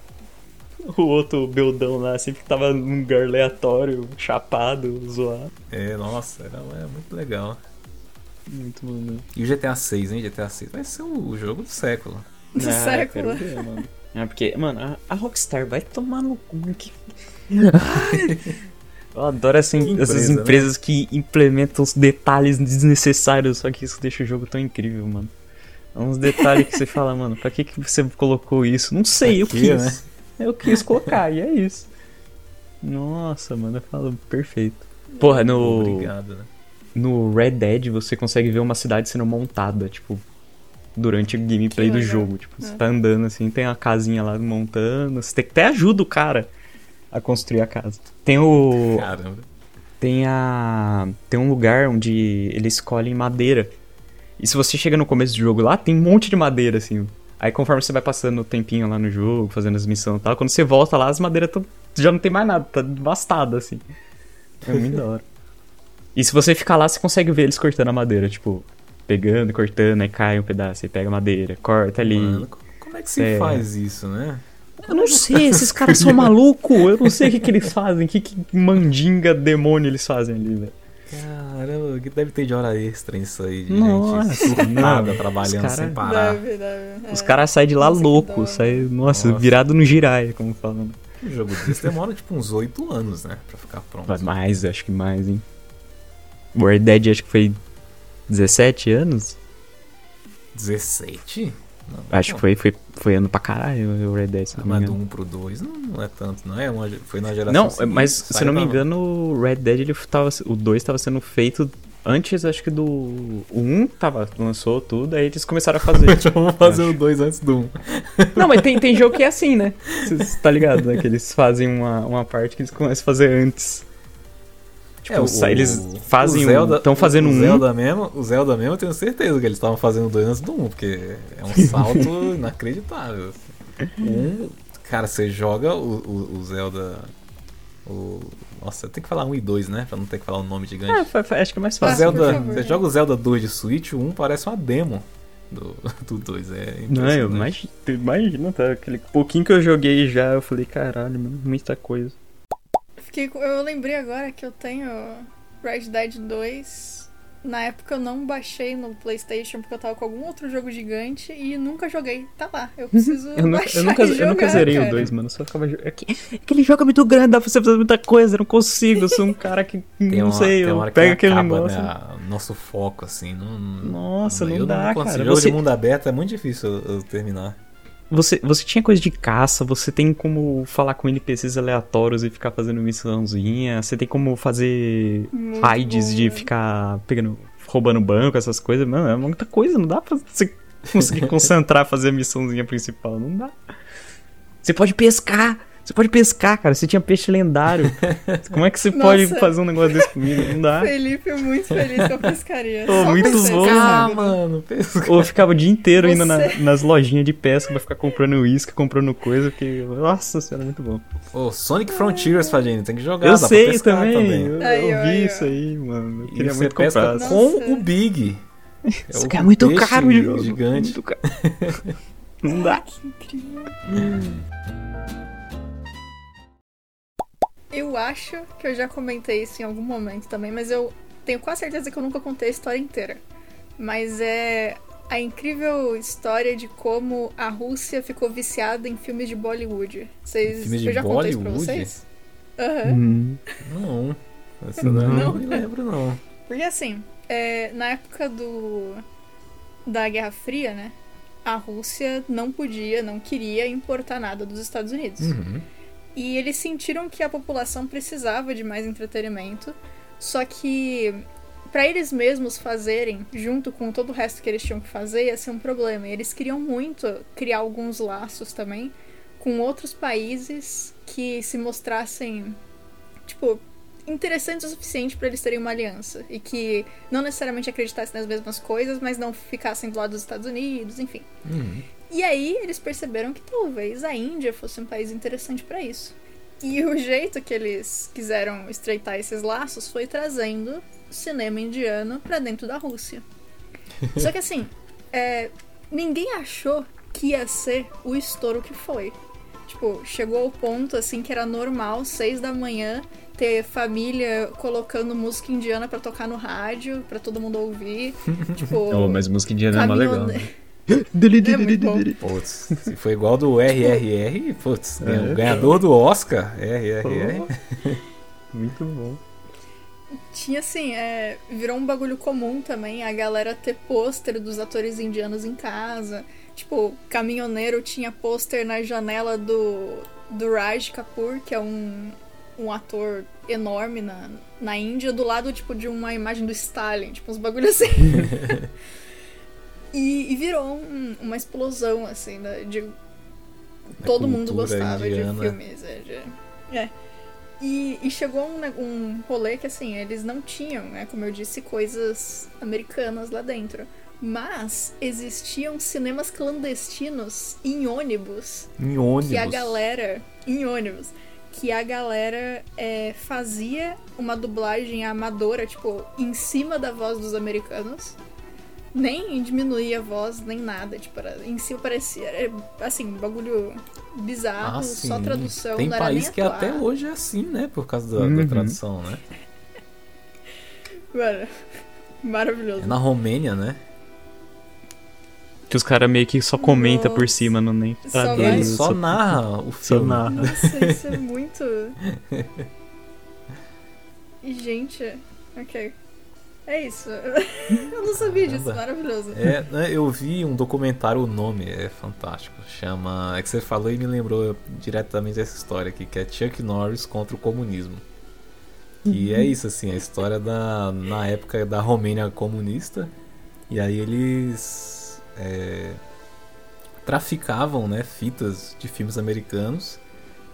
S3: O outro beldão lá sempre tava num lugar aleatório, chapado, zoado.
S2: É, nossa, era, era muito legal.
S3: Muito maneiro.
S2: E o GTA 6, hein? GTA 6 vai ser o jogo do século.
S4: Do
S3: Ah,
S4: século.
S3: ver, mano. É porque, mano, a, a Rockstar vai tomar no cu. Que... Eu adoro essa,
S2: Que
S3: essas
S2: empresa, né?
S3: empresas que implementam os detalhes desnecessários, só que isso deixa o jogo tão incrível, mano. É uns detalhes que você fala, mano, pra que, que você colocou isso? Não sei, eu
S2: Pra quê,
S3: quis.
S2: né?
S3: Eu quis colocar, e é isso. Nossa, mano, eu falo perfeito. Porra, no,
S2: Obrigado, né?
S3: no Red Dead você consegue ver uma cidade sendo montada, tipo, durante o gameplay
S4: Que
S3: do
S4: legal.
S3: jogo. Tipo, você
S4: É.
S3: tá andando assim, tem uma casinha lá montando, você tem que até ajuda o cara a construir a casa. Tem o.
S2: Caramba.
S3: Tem a. Tem um lugar onde eles escolhem madeira. E se você chega no começo do jogo lá, tem um monte de madeira, assim. Aí conforme você vai passando o tempinho lá no jogo, fazendo as missões e tal, quando você volta lá, as madeiras tão, já não tem mais nada, tá devastada, assim. É muito da hora. E se você ficar lá, você consegue ver eles cortando a madeira, tipo, pegando, cortando, aí cai um pedaço, aí pega a madeira, corta ali.
S2: Mano, co- como é que se
S3: É.
S2: faz isso, né?
S3: Eu não sei, esses caras são malucos, eu não sei o que, que eles fazem, que, que mandinga demônio eles fazem ali, velho.
S2: Caramba, que deve ter de hora extra nisso aí. De
S3: Nossa,
S2: gente surtada
S3: não.
S2: trabalhando
S3: Os
S2: sem
S3: cara-
S2: parar.
S4: Deve, deve.
S3: Os
S4: é.
S3: caras saem de lá
S4: Nossa, que da
S3: louco,
S4: hora.
S3: saem, nossa,
S2: Nossa.
S3: virado no giraia, como falam.
S2: Um jogo desse demora tipo uns 8 anos, né? Pra ficar pronto.
S3: Vai mais, acho que mais, hein. O Red Dead acho que foi 17 anos?
S2: 17? Não,
S3: Acho
S2: não.
S3: que foi, foi, foi ano pra caralho o Red Dead, se
S2: Ah,
S3: não me
S2: mas do
S3: engano.
S2: 1 pro 2 não, não é tanto, não é? Uma, ge- foi na geração.
S3: Não,
S2: seguinte,
S3: mas se
S2: saiu
S3: não me engano, o Red Dead, ele tava, o 2 tava sendo feito antes, acho que do... O 1 tava, lançou tudo, aí eles começaram a fazer.
S2: Vamos fazer o 2 antes do 1.
S3: não, mas tem, tem jogo que é assim, né? Você tá ligado, né? Que eles fazem uma, uma parte que eles começam a fazer antes. Tipo, sa- eles fazem um- tão fazendo
S2: o
S3: um-
S2: Zelda mesmo, o Zelda mesmo, eu tenho certeza que eles estavam fazendo dois antes do 1, porque é um salto inacreditável. Um, cara, você joga o, o, o Zelda. O, nossa, tem que falar 1 e 2, né? Pra não ter que falar um nome gigante.
S3: Ah, fa- fa- acho que é mais
S2: O
S3: fácil.
S2: Zelda,
S4: favor.
S2: você joga o Zelda 2 de Switch, o 1 parece uma demo do, do 2. É
S3: Não, eu
S2: impressionante.
S3: imagino, imagina, tá? Aquele pouquinho que eu joguei já, eu falei, caralho, muita coisa.
S4: Fiquei com- eu lembrei agora que eu tenho Red Dead 2. Na época eu não baixei no PlayStation porque eu tava com algum outro jogo gigante e nunca joguei. Tá lá, eu preciso
S3: Eu nunca,
S4: baixar
S3: eu nunca,
S4: e
S3: eu nunca
S4: jogar,
S3: zerei
S4: cara.
S3: o 2, mano. Só ficava jogando. Aquele jogo é muito grande, dá pra você fazer muita coisa, eu não consigo. Eu sou um cara que
S2: Tem
S3: não
S2: uma,
S3: sei, eu
S2: hora que
S3: pego aquele
S2: acaba,
S3: negócio.
S2: né, nosso foco, assim. Não,
S3: Nossa, não
S2: eu
S3: dá,
S2: consigo.
S3: cara.
S2: Jogo
S3: Você-
S2: de mundo aberto é muito difícil eu, eu terminar.
S3: Você, você tinha coisa de caça, você tem como falar com NPCs aleatórios e ficar fazendo missãozinha, você tem como fazer
S4: Muito
S3: raids
S4: bom,
S3: de ficar pegando, roubando banco, essas coisas. Mano, é muita coisa, não dá pra você conseguir concentrar, fazer a missãozinha principal, não dá. Você pode pescar, você pode pescar, cara, você tinha peixe lendário. Como é que você pode
S4: Nossa.
S3: fazer um negócio desse comigo? Não dá.
S4: Felipe é muito feliz com a pescaria.
S3: Ô,
S4: Só
S3: muito bom.
S4: sabe?
S2: Ah, mano, pesca.
S3: Ou eu ficava o dia inteiro indo na-
S4: Você-
S3: nas lojinhas de pesca pra ficar comprando uísque, comprando coisa, porque, nossa senhora, é muito bom.
S2: Ô, Sonic Frontiers, Fagini, tem que jogar.
S3: eu sei
S2: pescar
S3: também, eu,
S4: Aí,
S3: eu vi
S4: aí,
S3: isso aí, mano. Eu queria
S2: você
S3: muito
S2: pesca
S3: comprar.
S2: com
S4: Nossa.
S2: o Big.
S3: Isso aqui é muito caro,
S2: gigante.
S3: Muito caro. Não dá.
S4: Que incrível. Eu acho que eu já comentei isso em algum momento também, mas eu tenho quase certeza que eu nunca contei a história inteira. Mas é a incrível história de como a Rússia ficou viciada em filmes de Bollywood. Vocês,
S2: Filmes de
S4: eu já contei isso pra
S2: Bollywood?
S4: vocês? Aham.
S3: Hum.
S2: Não. Essa
S3: Não.
S4: não
S2: me lembro, não.
S4: Porque assim, é, na época do da Guerra Fria, né? A Rússia não podia, não queria importar nada dos Estados Unidos.
S2: Uhum.
S4: E eles sentiram que a população precisava de mais entretenimento. Só que para eles mesmos fazerem, junto com todo o resto que eles tinham que fazer, ia ser um problema. E eles queriam muito criar alguns laços também com outros países que se mostrassem, tipo, interessantes o suficiente para eles terem uma aliança. E que não necessariamente acreditassem nas mesmas coisas, mas não ficassem do lado dos Estados Unidos, enfim.
S2: Uhum.
S4: E aí eles perceberam que talvez a Índia fosse um país interessante para isso. E o jeito que eles quiseram estreitar esses laços foi trazendo o cinema indiano para dentro da Rússia. Só que assim, é, ninguém achou que ia ser o estouro que foi. Tipo, chegou ao ponto assim que era normal, seis da manhã, ter família colocando música indiana para tocar no rádio, para todo mundo ouvir. Tipo,
S3: Oh, mas música indiana é mó legal.
S4: caminhone-
S3: né?
S4: É.
S2: Putz, se foi igual do RRR, putz,
S3: É.
S2: o ganhador do Oscar, RRR.
S3: Muito bom.
S4: Tinha assim, é, virou um bagulho comum também a galera ter pôster dos atores indianos em casa. Tipo, caminhoneiro tinha pôster na janela do, do Raj Kapoor, que é um, um ator enorme na, na Índia, do lado tipo de uma imagem do Stalin, tipo uns bagulhos assim. e, e virou um- uma explosão, assim, da- de. Todo mundo gostava
S2: indiana.
S4: de filmes. É, de- é. E, e chegou um, um rolê que, assim, eles não tinham, né, como eu disse, coisas americanas lá dentro. Mas existiam cinemas clandestinos em ônibus
S2: Em ônibus.
S4: que a galera. Em ônibus. Que a galera é, fazia uma dublagem amadora, tipo, em cima da voz dos americanos. Nem diminuía a voz, nem nada. Tipo, era, em cima parecia. Era, assim, um bagulho bizarro,
S2: Ah,
S4: só tradução.
S2: Tem
S4: não era
S2: país
S4: nem
S2: que
S4: atuar.
S2: até hoje é assim, né? Por causa da, da
S3: Uhum.
S2: tradução, né?
S4: Mano, maravilhoso.
S2: É na Romênia, né?
S3: Que os caras meio que só comenta por
S4: Nossa.
S3: cima, não nem
S4: Só vai-
S2: Ele
S3: traduz.
S2: só narra o
S3: Só
S2: filme.
S3: narra.
S4: Nossa, isso é muito. E, Gente, ok. É isso. Eu não sabia disso, maravilhoso.
S2: É, né, eu vi um documentário, o nome é fantástico. Chama. É que você falou e me lembrou diretamente dessa história aqui, que é Chuck Norris contra o comunismo. E é isso, assim, a história da. na época da Romênia comunista. E aí eles. é, traficavam, né, fitas de filmes americanos.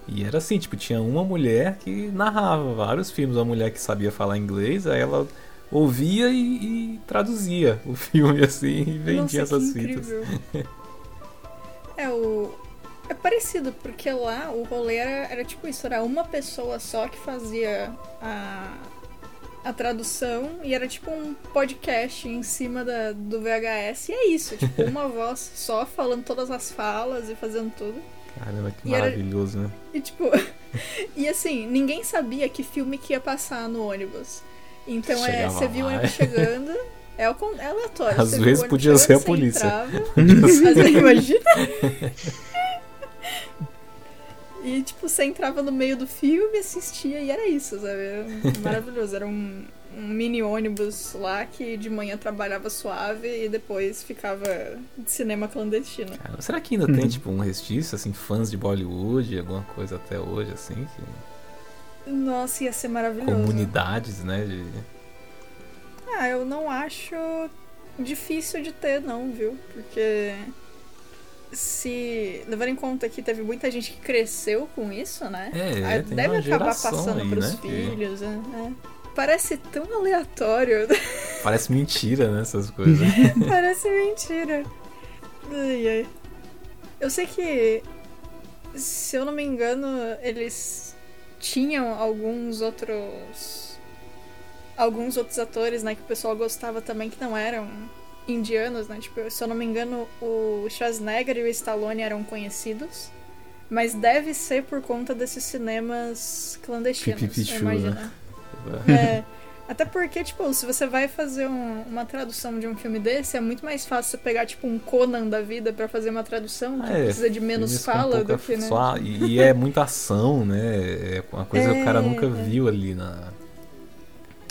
S2: E era assim, tipo, tinha uma mulher que narrava vários filmes, uma mulher que sabia falar inglês, aí ela ouvia e, e traduzia o filme assim e vendia
S4: Nossa,
S2: essas fitas.
S4: É o. É parecido, porque lá o rolê era, era tipo isso, era uma pessoa só que fazia a, a tradução e era tipo um podcast em cima da, do VHS e é isso, tipo, uma voz só falando todas as falas e fazendo tudo.
S2: Caramba, que
S4: E era-
S2: maravilhoso, né?
S4: E tipo. e assim, ninguém sabia que filme que ia passar no ônibus. Então é,
S2: Chegava
S4: você viu o ônibus chegando. É, o é aleatório.
S2: Às vezes podia ser a polícia.
S4: entrava, Às vezes, imagina. E, tipo, você entrava no meio do filme, assistia e era isso, sabe? Era maravilhoso. Era um, um mini ônibus lá que de manhã trabalhava suave e depois ficava de cinema clandestino.
S2: Cara, será que ainda tem tipo um restício, assim, fãs de Bollywood, alguma coisa até hoje, assim? que-
S4: Nossa, ia ser maravilhoso.
S2: comunidades, né? De...
S4: Ah, eu não acho difícil de ter, não, viu? Porque se. Levando em conta que teve muita gente que cresceu com isso, né?
S2: É, tem
S4: deve acabar passando
S2: aí,
S4: pros
S2: né,
S4: filhos, né? É. Parece tão aleatório.
S2: Parece mentira, né? Essas coisas.
S4: Parece mentira. Ai, ai. Eu sei que, se eu não me engano, eles tinham alguns outros. Alguns outros atores, né, que o pessoal gostava também que não eram indianos, né? Tipo, se eu não me engano, o Schwarzenegger e o Stallone eram conhecidos. Mas deve ser por conta desses cinemas clandestinos, imagino.
S2: né?
S4: É. Até porque, tipo, se você vai fazer um- uma tradução de um filme desse, é muito mais fácil você pegar, tipo, um Conan da vida pra fazer uma tradução que
S2: É,
S4: precisa de menos fala
S2: pouca
S4: do que, né?
S2: só- e, e é muita ação, né? É uma coisa que o cara
S4: É,
S2: nunca
S4: é.
S2: viu ali na.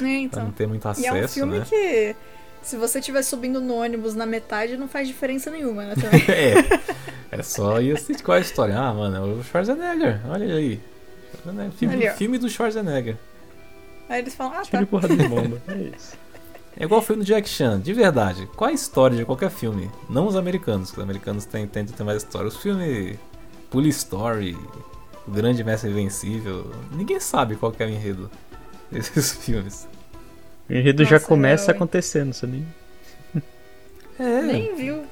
S4: É, então.
S2: não ter muito
S4: E é um
S2: acesso,
S4: filme
S2: né?
S4: que, se você estiver subindo no ônibus na metade, não faz diferença nenhuma, né? Também.
S2: é. É só ir assistir qual é a história. Ah, mano, é o Schwarzenegger, olha aí. Filme,
S4: ó.
S2: filme do Schwarzenegger.
S4: Aí eles falam, ah,
S3: Tiro
S4: tá.
S3: porrada de bomba. É isso.
S2: É igual o filme do Jack Chan, de verdade. Qual a história de qualquer filme? Não os americanos, que os americanos têm- tentam ter mais história. Os filmes Police Story, O Grande Mestre Invencível, ninguém sabe qual que é o enredo desses filmes.
S3: O enredo já
S4: Nossa,
S3: começa
S4: hein?
S3: acontecendo, sabia?
S2: É,
S4: Nem viu.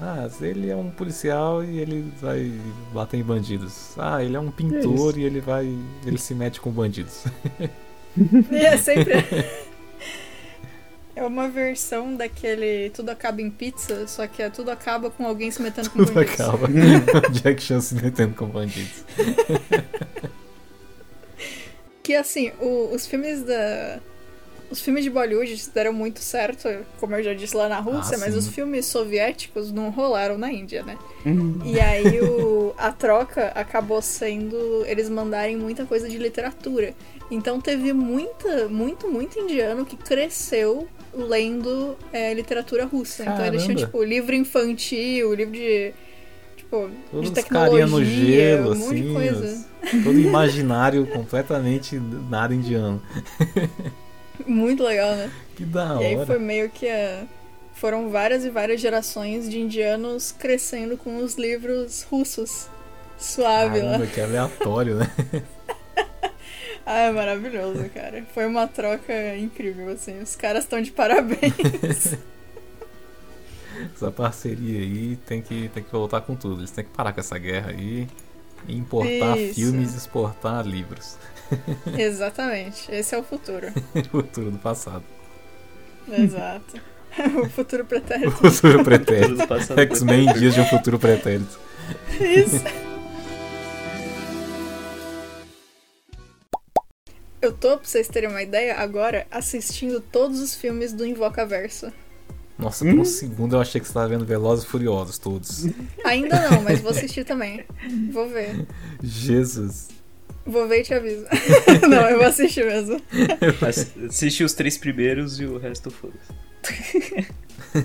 S2: ah, ele é um policial e ele vai bater em bandidos. Ah, ele é um
S3: É
S2: pintor
S3: isso.
S2: e ele vai. ele se mete com bandidos.
S4: E é sempre. É uma versão daquele Tudo Acaba em Pizza, só que é Tudo Acaba com alguém se metendo com
S2: Tudo
S4: bandidos.
S2: acaba. Jack Chan se metendo com bandidos.
S4: Que assim, o- os filmes da. Os filmes de Bollywood deram muito certo, como eu já disse lá na Rússia,
S2: Ah,
S4: mas os filmes soviéticos não rolaram na Índia, né? E aí o- a troca acabou sendo eles mandarem muita coisa de literatura. Então teve muita, muito, muito indiano que cresceu lendo é, literatura russa. Então eles tinham,
S2: Caramba.
S4: tipo, livro infantil, livro de. Tipo,
S2: Todos
S4: de
S2: os carinha no
S4: tecnologia,
S2: gelo,
S4: um monte de
S2: assim.
S4: coisa.
S2: Todo imaginário completamente nada indiano.
S4: Muito legal, né?
S2: Que da
S4: E aí
S2: hora.
S4: foi meio que a... Foram várias e várias gerações de indianos crescendo com os livros russos. Suave lá.
S2: Caramba, que aleatório, né?
S4: Ah, é maravilhoso, cara. Foi uma troca incrível, assim. Os caras estão de parabéns.
S2: Essa parceria aí tem que, tem que voltar com tudo. Eles têm que parar com essa guerra aí e importar
S4: Isso.
S2: filmes e exportar livros.
S4: Exatamente. Esse é o futuro.
S2: o futuro do passado.
S4: Exato. o futuro pretérito.
S2: O futuro pretérito. X-Men Dias de um Futuro Pretérito.
S4: Isso. Eu tô, pra vocês terem uma ideia, agora assistindo todos os filmes do Invocaverso.
S2: Nossa, por um segundo eu achei que você estava vendo Velozes e Furiosos todos.
S4: Ainda não, mas vou assistir também. Vou ver.
S2: Jesus.
S4: Vou ver e te aviso. não, eu vou assistir mesmo.
S3: Ass- Assiste os três primeiros e o resto foda-se.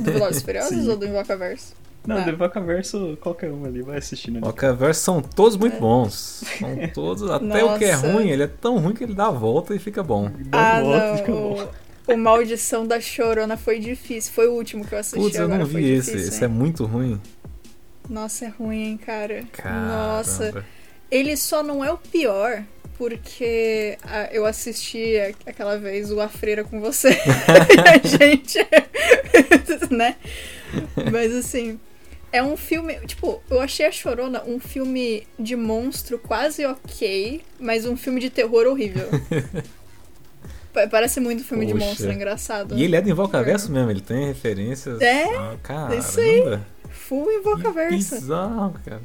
S4: Do Velozes e Furiosos
S3: Sim.
S4: ou do Invocaverso?
S3: Não,
S4: Ah.
S3: do Invocaverso, qualquer um ali, vai assistindo ali.
S2: Okaverse são todos muito bons. São todos, até o que é ruim, ele é tão ruim que ele dá a volta e fica bom.
S3: Dá
S4: ah,
S3: volta e fica
S4: não.
S3: bom.
S4: O, o Maldição da Chorona foi difícil. Foi o último que eu assisti.
S2: Putz, eu
S4: agora
S2: não
S4: foi
S2: vi esse.
S4: difícil,
S2: Esse é
S4: hein?
S2: muito ruim.
S4: Nossa, é ruim, hein, cara.
S2: Caramba.
S4: Nossa. Ele só não é o pior porque ah, eu assisti a- aquela vez o A Freira com você. e a gente. né? Mas assim. É um filme. Tipo, eu achei a Chorona um filme de monstro quase ok, mas um filme de terror horrível. Pa- Parece muito filme de
S2: Poxa.
S4: monstro engraçado.
S2: E ele é do Invocaverso mesmo, ele tem referências.
S4: É,
S2: Ah, caramba.
S4: isso aí. Full
S2: Que
S4: Invocaverso.
S2: bizarro, cara.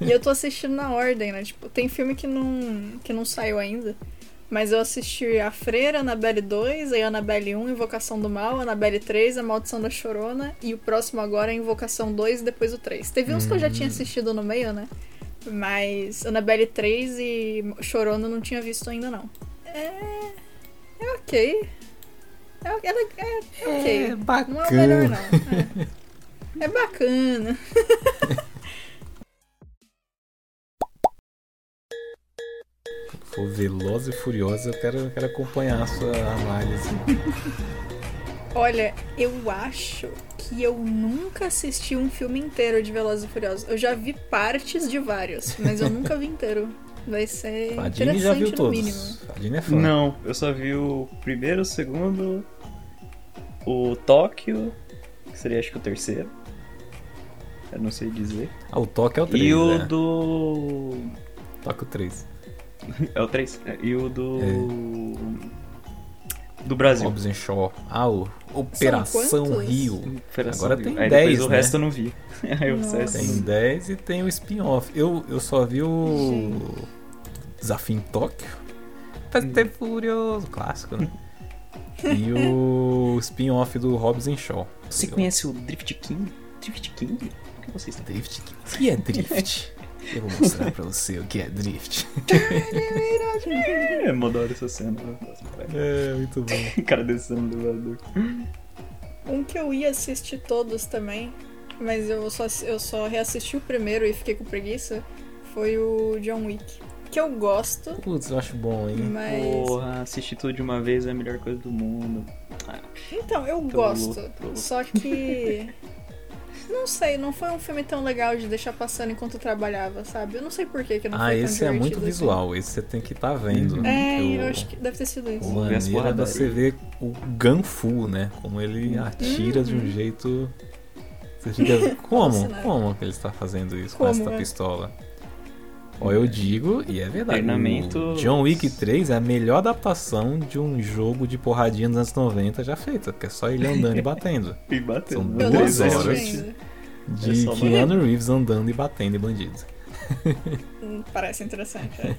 S4: E eu tô assistindo na ordem, né? Tipo, tem filme que não, que não saiu ainda. Mas eu assisti A Freira, Annabelle 2, aí Annabelle 1, Invocação do Mal, Annabelle 3, A Maldição da Chorona, e o próximo agora é Invocação 2 e depois o 3. Teve uns que eu já tinha assistido no meio, né? Mas Annabelle 3 e Chorona eu não tinha visto ainda, não. É. É ok. É, é, é, ok.
S2: É
S4: Não é o melhor,
S2: bacana.
S4: não. É, é bacana.
S2: for Veloz e Furiosa, eu quero, eu quero acompanhar a sua análise.
S4: Olha, eu acho que eu nunca assisti um filme inteiro de Velozes e Furiosos. Eu já vi partes de vários, mas eu nunca vi inteiro. Vai ser
S2: A Dini já viu
S4: no
S2: todos.
S4: mínimo.
S2: A Dini é fã.
S3: Não, eu só vi o primeiro, o segundo, o Tóquio, que seria acho que o terceiro. Eu não sei dizer.
S2: Ah, o toque é o 3,
S3: e o
S2: né?
S3: do.
S2: Toque o 3.
S3: É o 3. E o do. Do Brasil.
S2: Robson Shaw. Ah, o Operação? Rio.
S3: Operação
S2: Agora
S3: Rio.
S2: tem
S3: Aí
S2: 10,
S3: depois o
S2: né?
S3: resto eu não vi. Aí
S2: Tem
S3: vi.
S2: 10 e tem o spin-off. Eu, eu só vi o Desafio em Tóquio. Fast and Furioso, clássico, né? E o spin-off do Hobbs Shaw.
S3: Você conhece o Drift King? Drift King? O que você está
S2: Drift? O que é drift? Eu vou mostrar pra você o que é drift.
S3: É, mó da hora essa cena.
S2: É, muito bom.
S3: O cara descendo do elevador.
S4: Um que eu ia assistir todos também, mas eu só, eu só reassisti o primeiro e fiquei com preguiça, foi o John Wick. que eu gosto,
S2: Putz, eu acho bom, hein?
S4: mas.
S3: Porra, assistir tudo de uma vez é a melhor coisa do mundo. Ah,
S4: Então, eu gosto.
S3: louco.
S4: Só que. Não sei, não foi um filme tão legal de deixar passando enquanto eu trabalhava, sabe? Eu não sei por que que não
S2: Ah,
S4: foi tão
S2: esse é muito
S4: assim.
S2: visual, esse você tem que estar vendo.
S4: É,
S2: porque
S4: eu
S2: o-
S4: acho que deve ter sido isso.
S2: É
S3: porradarias.
S2: você ver o Ganfu, né? Como ele atira de um
S4: Uhum.
S2: jeito. Você fica. Como? Como que ele está fazendo isso com
S4: Como,
S2: essa
S4: é?
S2: pistola? Ó, eu digo, e é verdade.
S3: Treinamento-
S2: John Wick 3 é a melhor adaptação de um jogo de porradinha dos anos 90 já feita, porque é só ele andando e batendo.
S3: E batendo.
S2: São
S4: não
S2: duas horas. De
S3: É
S2: Keanu Reeves andando e batendo em bandidos.
S4: Hum, Parece interessante. É.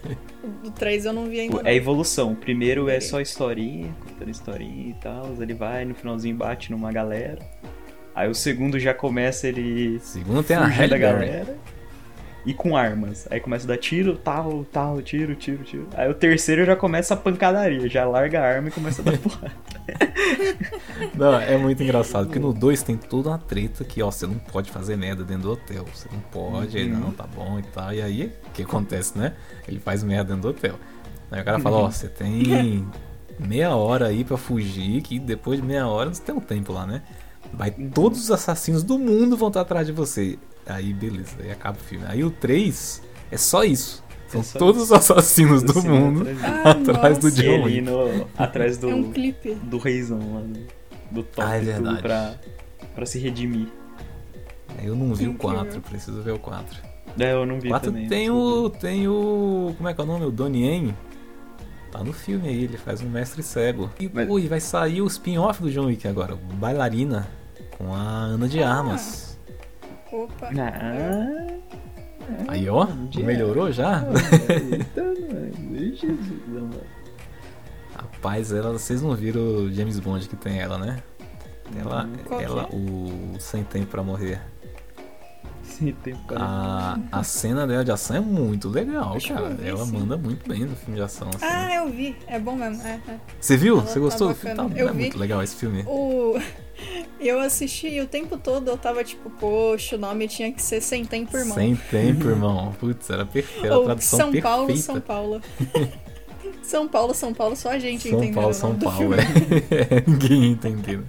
S4: O 3 eu não vi ainda.
S3: É a evolução. O primeiro é só historinha, contando historinha e tal. Ele vai, no finalzinho bate numa galera. Aí o segundo já começa ele
S2: Segundo tem a
S3: da
S2: Halle Berry.
S3: galera. E com armas. Aí começa a dar tiro, tal, tal, tiro, tiro, tiro. Aí o terceiro já começa a pancadaria. Já larga a arma e começa a dar porrada.
S2: Não, é muito engraçado, porque no 2 tem toda uma treta que, ó, você não pode fazer merda dentro do hotel. Você não pode, aí
S3: Uhum.
S2: não, tá bom e tal. E aí, o que acontece, né? Ele faz merda dentro do hotel. Aí o cara fala, ó, você tem meia hora aí pra fugir, que depois de meia hora você tem um tempo lá, né? Vai, todos os assassinos do mundo vão estar atrás de você. Aí, beleza, aí acaba o filme. Aí o 3 é só isso. São
S3: só
S2: todos os assassinos do
S3: Assim,
S2: mundo
S3: atrás
S4: Ah,
S2: atrás do John Wick.
S3: no, atrás do,
S4: É um clipe.
S3: do reizão lá, do, top
S2: Ah, é
S3: tudo
S2: verdade.
S3: pra, pra se redimir.
S2: Eu não vi o
S4: Incrível.
S2: 4, preciso ver o 4.
S3: É, eu não vi
S2: 4
S3: também.
S2: tem o. Tem o. Como é que é o nome? O Donnie Yen. Tá no filme aí, ele faz um mestre cego. E,
S3: Mas-
S2: e vai sair o spin-off do John Wick agora, Bailarina, com a Ana de
S4: Ah.
S2: Armas.
S4: Opa.
S3: Ah,
S2: Aí, ó, melhorou já?
S3: Eita, mano. Jesus, mano.
S2: Rapaz, ela, vocês não viram o James Bond que tem ela, né? Ela,
S4: Qual que
S2: ela
S4: é?
S2: o Sem Tempo Pra Morrer.
S3: Sim, tem cara.
S2: A, a cena dela de ação é muito legal,
S4: Acho
S2: cara.
S4: vi,
S2: ela
S4: sim.
S2: manda muito bem no filme de ação. Assim.
S4: Ah, eu vi. É bom mesmo. É, é.
S2: Você viu?
S4: ela
S2: Você
S4: tá
S2: gostou? Tá-
S4: Eu
S2: é
S4: vi.
S2: muito legal esse filme.
S4: O... Eu assisti e o tempo todo eu tava tipo, poxa, o nome tinha que ser Sem Tempo, irmão.
S2: Sem tempo, irmão. Putz, era perfeito. Era a tradução
S4: São
S2: perfeita.
S4: Paulo, São Paulo. São Paulo, São Paulo, só a gente
S2: São
S4: entendeu
S2: Paulo, São
S4: nome do
S2: Paulo.
S4: filme.
S2: É. Ninguém entendeu.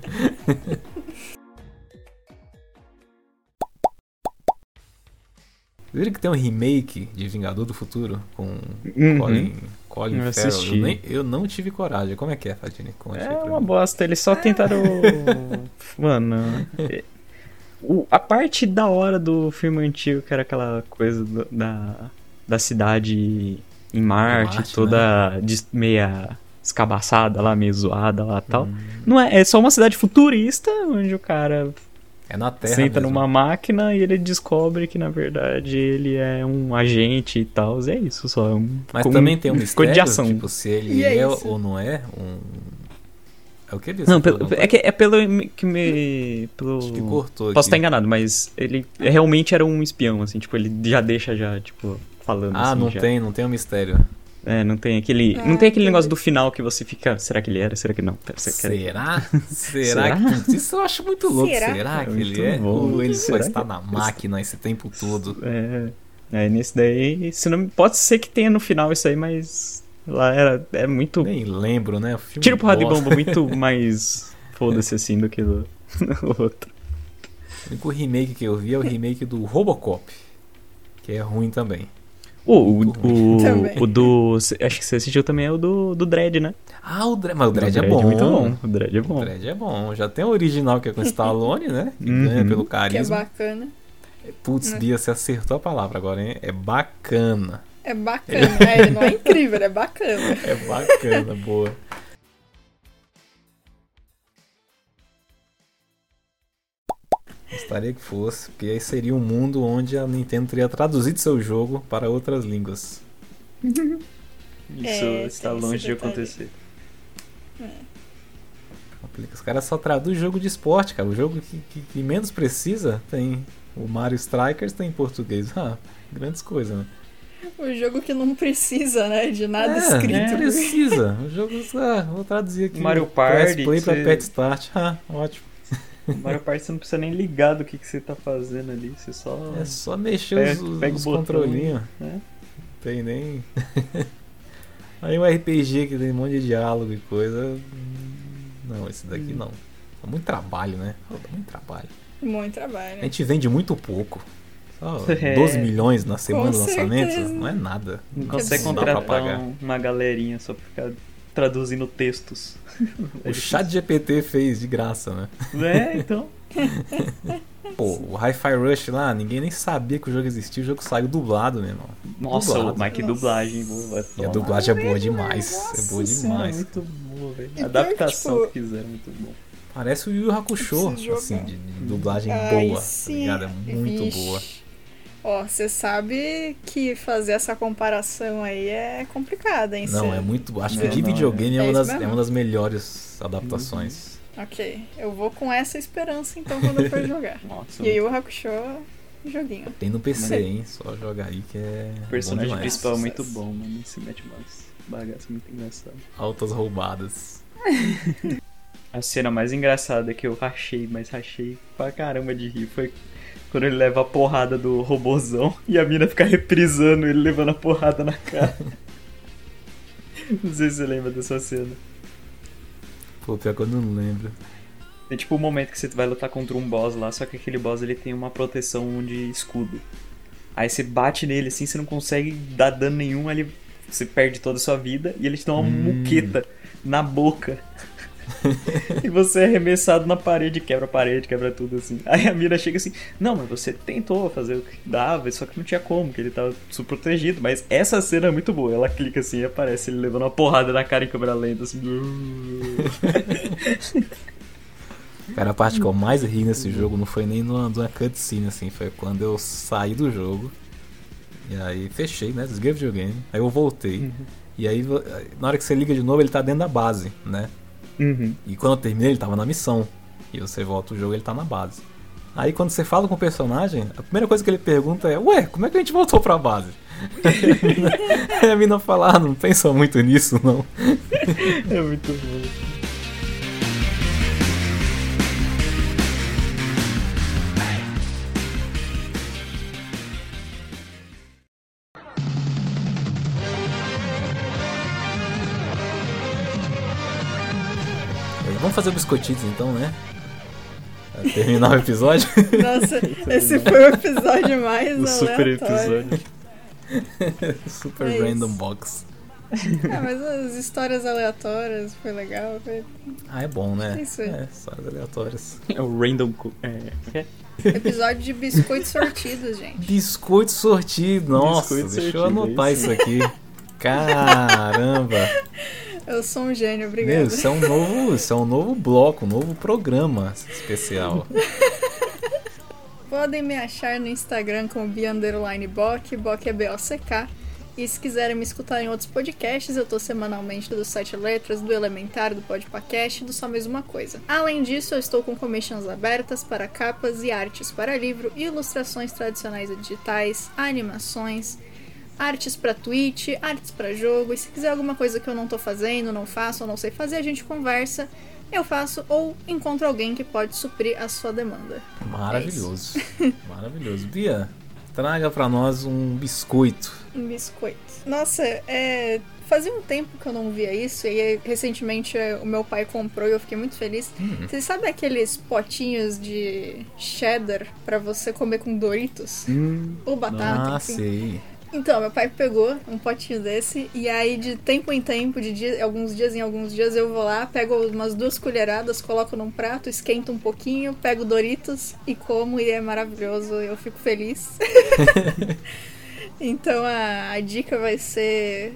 S2: Viram que tem um remake de Vingador do Futuro com
S3: Uhum.
S2: Colin, Colin
S3: Eu
S2: Farrell?
S3: assisti.
S2: Eu, nem- eu não tive coragem. Como é que é, Fadini?
S3: É uma
S2: mim.
S3: bosta, eles só tentaram. Mano. é- o- a parte da hora do filme antigo, que era aquela coisa do- da, da cidade em Marte,
S2: Marte,
S3: toda des- meia escabaçada lá, meio zoada lá e tal.
S2: Hum,
S3: Não é, é só uma cidade futurista, onde o cara
S2: é na Terra
S3: senta
S2: mesmo.
S3: numa máquina e ele descobre que na verdade ele é um agente e tal. É isso só. É um,
S2: Mas
S3: com-
S2: também tem um mistério,
S3: de ação.
S2: tipo, se ele
S4: E é
S2: é, ou não é um... É o que ele
S3: Não, pelo- é, que, é pelo que me. Pelo...
S2: Acho que cortou
S3: Posso estar
S2: aqui.
S3: enganado, mas ele realmente era um espião, assim, tipo, ele já deixa já, tipo, falando
S2: Ah,
S3: assim,
S2: não
S3: já.
S2: tem, não tem um mistério.
S3: É, não tem aquele.
S4: Ah,
S3: não tem aquele negócio do final que você fica. Será que ele era? Será que não? Será
S2: Será? Será?
S3: Será?
S2: que. Isso eu acho muito louco.
S4: Será?
S2: Será,
S3: É
S2: que
S3: muito
S2: ele é?
S3: bom.
S2: Ou ele só
S3: Será
S2: está
S3: que-
S2: na máquina esse tempo todo?
S3: É. É, nesse daí. Se não, pode ser que tenha no final isso aí, mas. Lá era. É muito.
S2: Nem lembro, né? O filme
S3: Tiro porrada de bomba muito mais. Foda-se assim do que do, do outro.
S2: O único remake que eu vi é o remake do Robocop. Que é ruim também.
S3: O, o, o, o do. Acho que você assistiu também é o do, do Dredd, né?
S2: Ah, o Dredd. Mas o Dredd, é
S3: o
S2: bom.
S3: muito bom. O Dredd é
S2: O
S3: bom.
S2: Dredd é bom. Já tem o original que é com Stallone, né? Que
S3: Uhum.
S2: ganha pelo
S4: Que é
S2: carisma.
S4: bacana.
S2: Putz,
S4: né?
S2: Bia, você acertou a palavra agora, hein? É bacana.
S4: É bacana. É, não é incrível, é bacana.
S2: É bacana, boa. Gostaria que fosse, porque aí seria um mundo onde a Nintendo teria traduzido seu jogo para outras línguas.
S3: Isso
S4: É,
S3: está longe de acontecer.
S2: Os caras só traduzem jogo de esporte, cara. O jogo que, que- que menos precisa tem. O Mario Strikers tem em português. Ah, grandes coisas, né?
S4: O jogo que não precisa, né, de nada
S2: é,
S4: escrito.
S2: Não precisa. O jogo. Ah, vou traduzir aqui.
S3: Mario
S2: Press
S3: Party,
S2: Play pra
S3: você-
S2: Pet Start. Ah, ótimo.
S3: A maior parte você não precisa nem ligar do que, que você tá fazendo ali. Você só.
S2: É só mexer
S3: Pega-
S2: os,
S3: pega o
S2: os controlinhos.
S3: né?
S2: tem nem. Aí um RPG que tem um monte de diálogo e coisa. Não, esse daqui
S3: Hum.
S2: não. Dá muito trabalho, né? Dá muito trabalho.
S4: Muito
S2: A
S4: trabalho.
S2: gente vende muito pouco. Só
S3: É.
S2: 12 milhões na semana de
S4: Com
S2: lançamento
S4: certeza.
S2: não é nada.
S3: Não
S2: Não
S3: consegue contratar
S2: pagar.
S3: um- uma galerinha só pra ficar traduzindo textos.
S2: O chat GPT fez de graça, né?
S3: É, então.
S2: Pô, o Hi-Fi Rush lá, ninguém nem sabia que o jogo existia, o jogo saiu dublado, meu irmão.
S3: Nossa,
S2: Dublado.
S3: Mike
S4: Nossa.
S3: dublagem boa.
S2: E a dublagem é boa demais.
S3: Nossa
S2: é boa
S3: Senhora,
S2: demais.
S3: muito boa, velho. A
S4: que,
S3: adaptação
S4: tipo,
S3: que fizeram é muito bom.
S2: Parece o Yu Yu Hakusho, assim, de, de dublagem
S4: Ai,
S2: boa,
S4: sim.
S2: tá ligado? É muito
S4: Vixe.
S2: boa.
S4: Ó, você sabe que fazer essa comparação aí é complicado, hein?
S2: Não,
S4: Cê-
S2: é muito. Acho que de
S3: não,
S2: videogame é,
S4: é
S2: uma das, é uma das melhores adaptações.
S4: Ok, eu vou com essa esperança então quando eu for jogar.
S3: Nossa,
S4: E aí o Hakusho, joguinho.
S2: Tem no PC,
S4: Sim.
S2: hein? Só jogar aí que é.
S3: o personagem principal é muito bom, mano. Esse mete umas bagaças muito engraçadas.
S2: Altas roubadas.
S3: A cena mais engraçada que eu rachei, mas rachei pra caramba de rir foi quando ele leva a porrada do robozão e a mina fica reprisando ele levando a porrada na cara. Não sei se você lembra dessa cena.
S2: Pô, pior que eu não lembro.
S3: É tipo o momento que você vai lutar contra um boss lá, só que aquele boss ele tem uma proteção de escudo. Aí você bate nele assim, você não consegue dar dano nenhum, ele, você perde toda a sua vida e ele te dá uma
S2: Hum.
S3: muqueta na boca. e você é arremessado na parede, quebra a parede, quebra tudo assim. Aí a mira chega assim: Não, mas você tentou fazer o que dava, só que não tinha como, que ele tava super protegido. Mas essa cena é muito boa. Ela clica assim e aparece ele levando uma porrada na cara em câmera lenta, assim.
S2: Cara, a parte que eu mais ri nesse jogo não foi nem numa, numa cutscene, assim, foi quando eu saí do jogo. E aí fechei, né? Desliguei o videogame. Aí eu voltei. E aí, na hora que você liga de novo, ele tá dentro da base, né?
S3: Uhum.
S2: E quando eu terminei, ele tava na missão. E você volta o jogo, ele tá na base. Aí quando você fala com o personagem, a primeira coisa que ele pergunta é: Ué, como é que a gente voltou pra base? Aí a mina fala: ah, não pensa muito nisso, não.
S3: É muito bom.
S2: Vamos fazer biscoitinhos então, né? Pra terminar o episódio.
S4: Nossa, esse foi o episódio mais
S3: O super episódio.
S2: Super
S4: É isso.
S2: random box.
S4: Ah, mas as histórias aleatórias foi legal. Foi
S2: Ah, é bom, né?
S4: Isso aí.
S2: É, histórias aleatórias.
S3: É o Random. É, é?
S4: episódio de biscoitos sortidos, gente.
S2: Biscoito sortido. Nossa,
S3: Biscoito
S2: deixa eu
S3: sortido,
S2: anotar
S3: é
S2: isso aqui. Caramba!
S4: Eu sou um gênio,
S2: Meu,
S4: obrigada.
S2: isso é um novo, isso é um novo bloco, um novo programa especial.
S4: Podem me achar no Instagram como BianderlineBock, Bock é B-O-C-K. E se quiserem me escutar em outros podcasts, eu tô semanalmente do Sete Letras, do Elementar, do Podpacast e do Só Mais Uma Coisa. Além disso, eu estou com commissions abertas para capas e artes para livro, ilustrações tradicionais e digitais, animações, artes para Twitch, artes para jogo. E se quiser alguma coisa que eu não tô fazendo, não faço ou não sei fazer, a gente conversa. Eu faço ou encontro alguém que pode suprir a sua demanda.
S2: Maravilhoso. Maravilhoso. Bia, traga pra nós um biscoito.
S4: Um biscoito. Nossa, é. Fazia um tempo que eu não via isso, e recentemente é, o meu pai comprou e eu fiquei muito feliz.
S2: Hum.
S4: Vocês sabem aqueles potinhos de cheddar pra você comer com Doritos?
S3: Hum,
S4: Ou batata,
S2: Ah,
S4: enfim.
S2: sei.
S4: Então, meu pai pegou um potinho desse, e aí de tempo em tempo, de dia, alguns dias em alguns dias, eu vou lá, pego umas duas colheradas, coloco num prato, esquento um pouquinho, pego Doritos e como, e é maravilhoso, eu fico feliz. então a, a dica vai ser.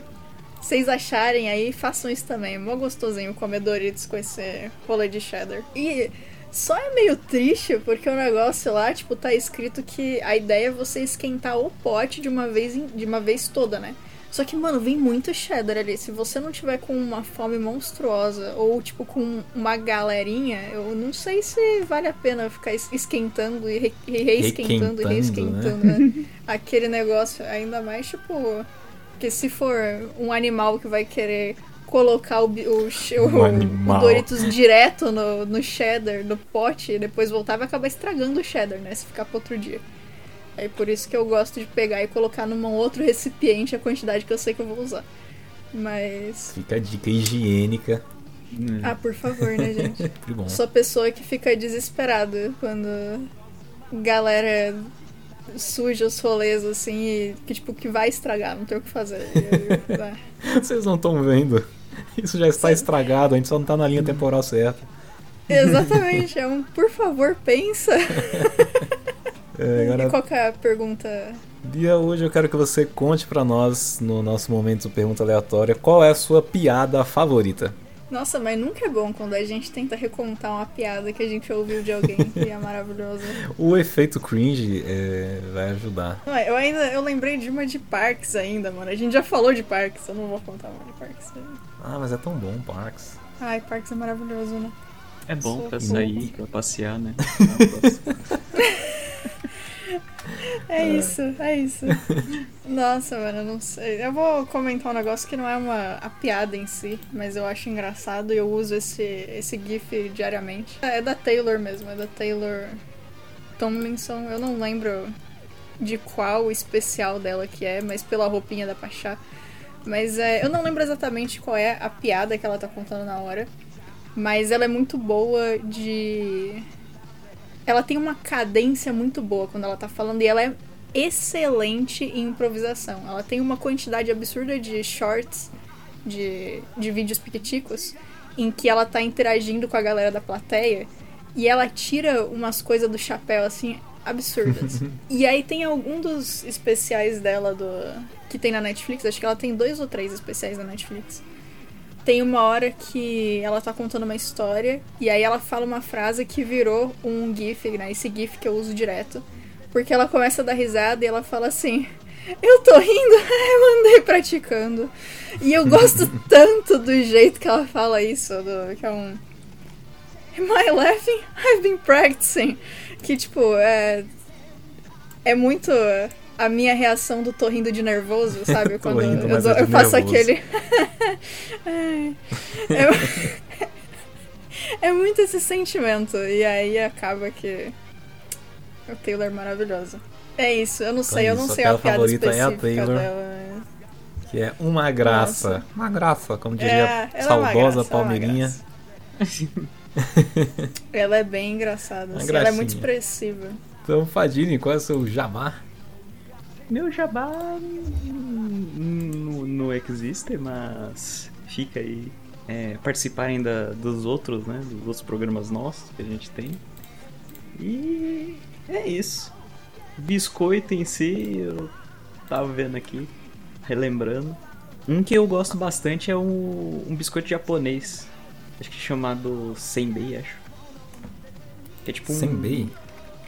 S4: Vocês acharem aí, façam isso também. É mó gostosinho comer Doritos com esse rolê de cheddar. E só é meio triste porque o negócio lá, tipo, tá escrito que a ideia é você esquentar o pote de uma vez, de uma vez toda, né? Só que, mano, vem muito cheddar ali. Se você não tiver com uma fome monstruosa ou, tipo, com uma galerinha, eu não sei se vale a pena ficar es- esquentando e re- reesquentando e
S2: Requentando,
S4: reesquentando, né? Aquele negócio, ainda mais, tipo. Porque se for um animal que vai querer colocar o, o,
S2: Um
S4: o- o Doritos direto no, no cheddar, no pote, e depois voltar, vai acabar estragando o cheddar, né? Se ficar pra outro dia. Aí por isso que eu gosto de pegar e colocar num outro recipiente a quantidade que eu sei que eu vou usar. Mas.
S2: Fica a dica higiênica.
S3: Hum.
S4: Ah, por favor, né, gente? Sou a pessoa que fica desesperada quando galera suja os rolês assim e que tipo que vai estragar, não tem o que fazer. Eu- ah.
S2: Vocês não estão vendo. Isso já está estragado, a gente só não tá na linha temporal certa.
S4: Exatamente, é um por favor, pensa.
S2: É,
S4: E
S2: agora,
S4: qual que é a pergunta?
S2: dia hoje eu quero que você conte pra nós, no nosso momento pergunta aleatória, qual é a sua piada favorita?
S4: Nossa, mas nunca é bom quando a gente tenta recontar uma piada que a gente ouviu de alguém e é maravilhosa.
S2: O efeito cringe é, vai ajudar.
S4: Não, Eu ainda eu lembrei de uma de Parks ainda, mano. A gente já falou de Parks, eu não vou contar uma de Parks.
S2: Ah, mas é tão bom, Parks.
S4: Ai, Parks é maravilhoso, né?
S3: É bom pra
S4: Sou-
S3: sair, pra passear, né?
S4: É isso, é isso. Nossa, mano, eu não sei. Eu vou comentar um negócio que não é uma a piada em si, mas eu acho engraçado e eu uso esse, esse GIF diariamente. É da Taylor mesmo, é da Taylor Tomlinson. Eu não lembro de qual especial dela que é, mas pela roupinha dá pra achar. Mas é, eu não lembro exatamente qual é a piada que ela tá contando na hora. Mas ela é muito boa de ela tem uma cadência muito boa quando ela tá falando e ela é excelente em improvisação. Ela tem uma quantidade absurda de shorts, de, de vídeos piquiticos, em que ela tá interagindo com a galera da plateia e ela tira umas coisas do chapéu assim absurdas. e aí tem algum dos especiais dela do que tem na Netflix, acho que ela tem dois ou três especiais na Netflix. Tem uma hora que ela tá contando uma história e aí ela fala uma frase que virou um GIF, né? Esse GIF que eu uso direto. Porque ela começa a dar risada e ela fala assim: Eu tô rindo, eu andei praticando. E eu gosto tanto do jeito que ela fala isso, do, que é um. Am I laughing? I've been practicing. Que tipo, é. É muito a minha reação do tô rindo de nervoso, sabe? Quando
S2: rindo,
S4: eu, dou-
S2: é
S4: eu faço aquele. É- é muito esse sentimento. E aí acaba que. O Taylor é maravilhoso. É isso, eu não sei, eu não
S2: isso,
S4: sei a
S2: aquela
S4: piada
S2: favorita é a Taylor.
S4: dela.
S2: Que é uma graça.
S4: Nossa.
S2: Uma graça, como diria
S4: É, ela é
S2: saudosa
S4: graça, é uma
S2: Palmeirinha.
S4: graça. Ela é bem engraçada, assim, ela é muito expressiva.
S2: Então, Fadini, qual é o seu jabá?
S3: Meu jabá não, não existe, mas fica aí. É, participarem da, dos outros, né? Dos outros programas nossos que a gente tem. E é isso. Biscoito em si, eu tava vendo aqui, relembrando. Um que eu gosto bastante é um, um biscoito japonês. Acho que chamado Senbei, acho. Que é tipo um.
S2: Senbei?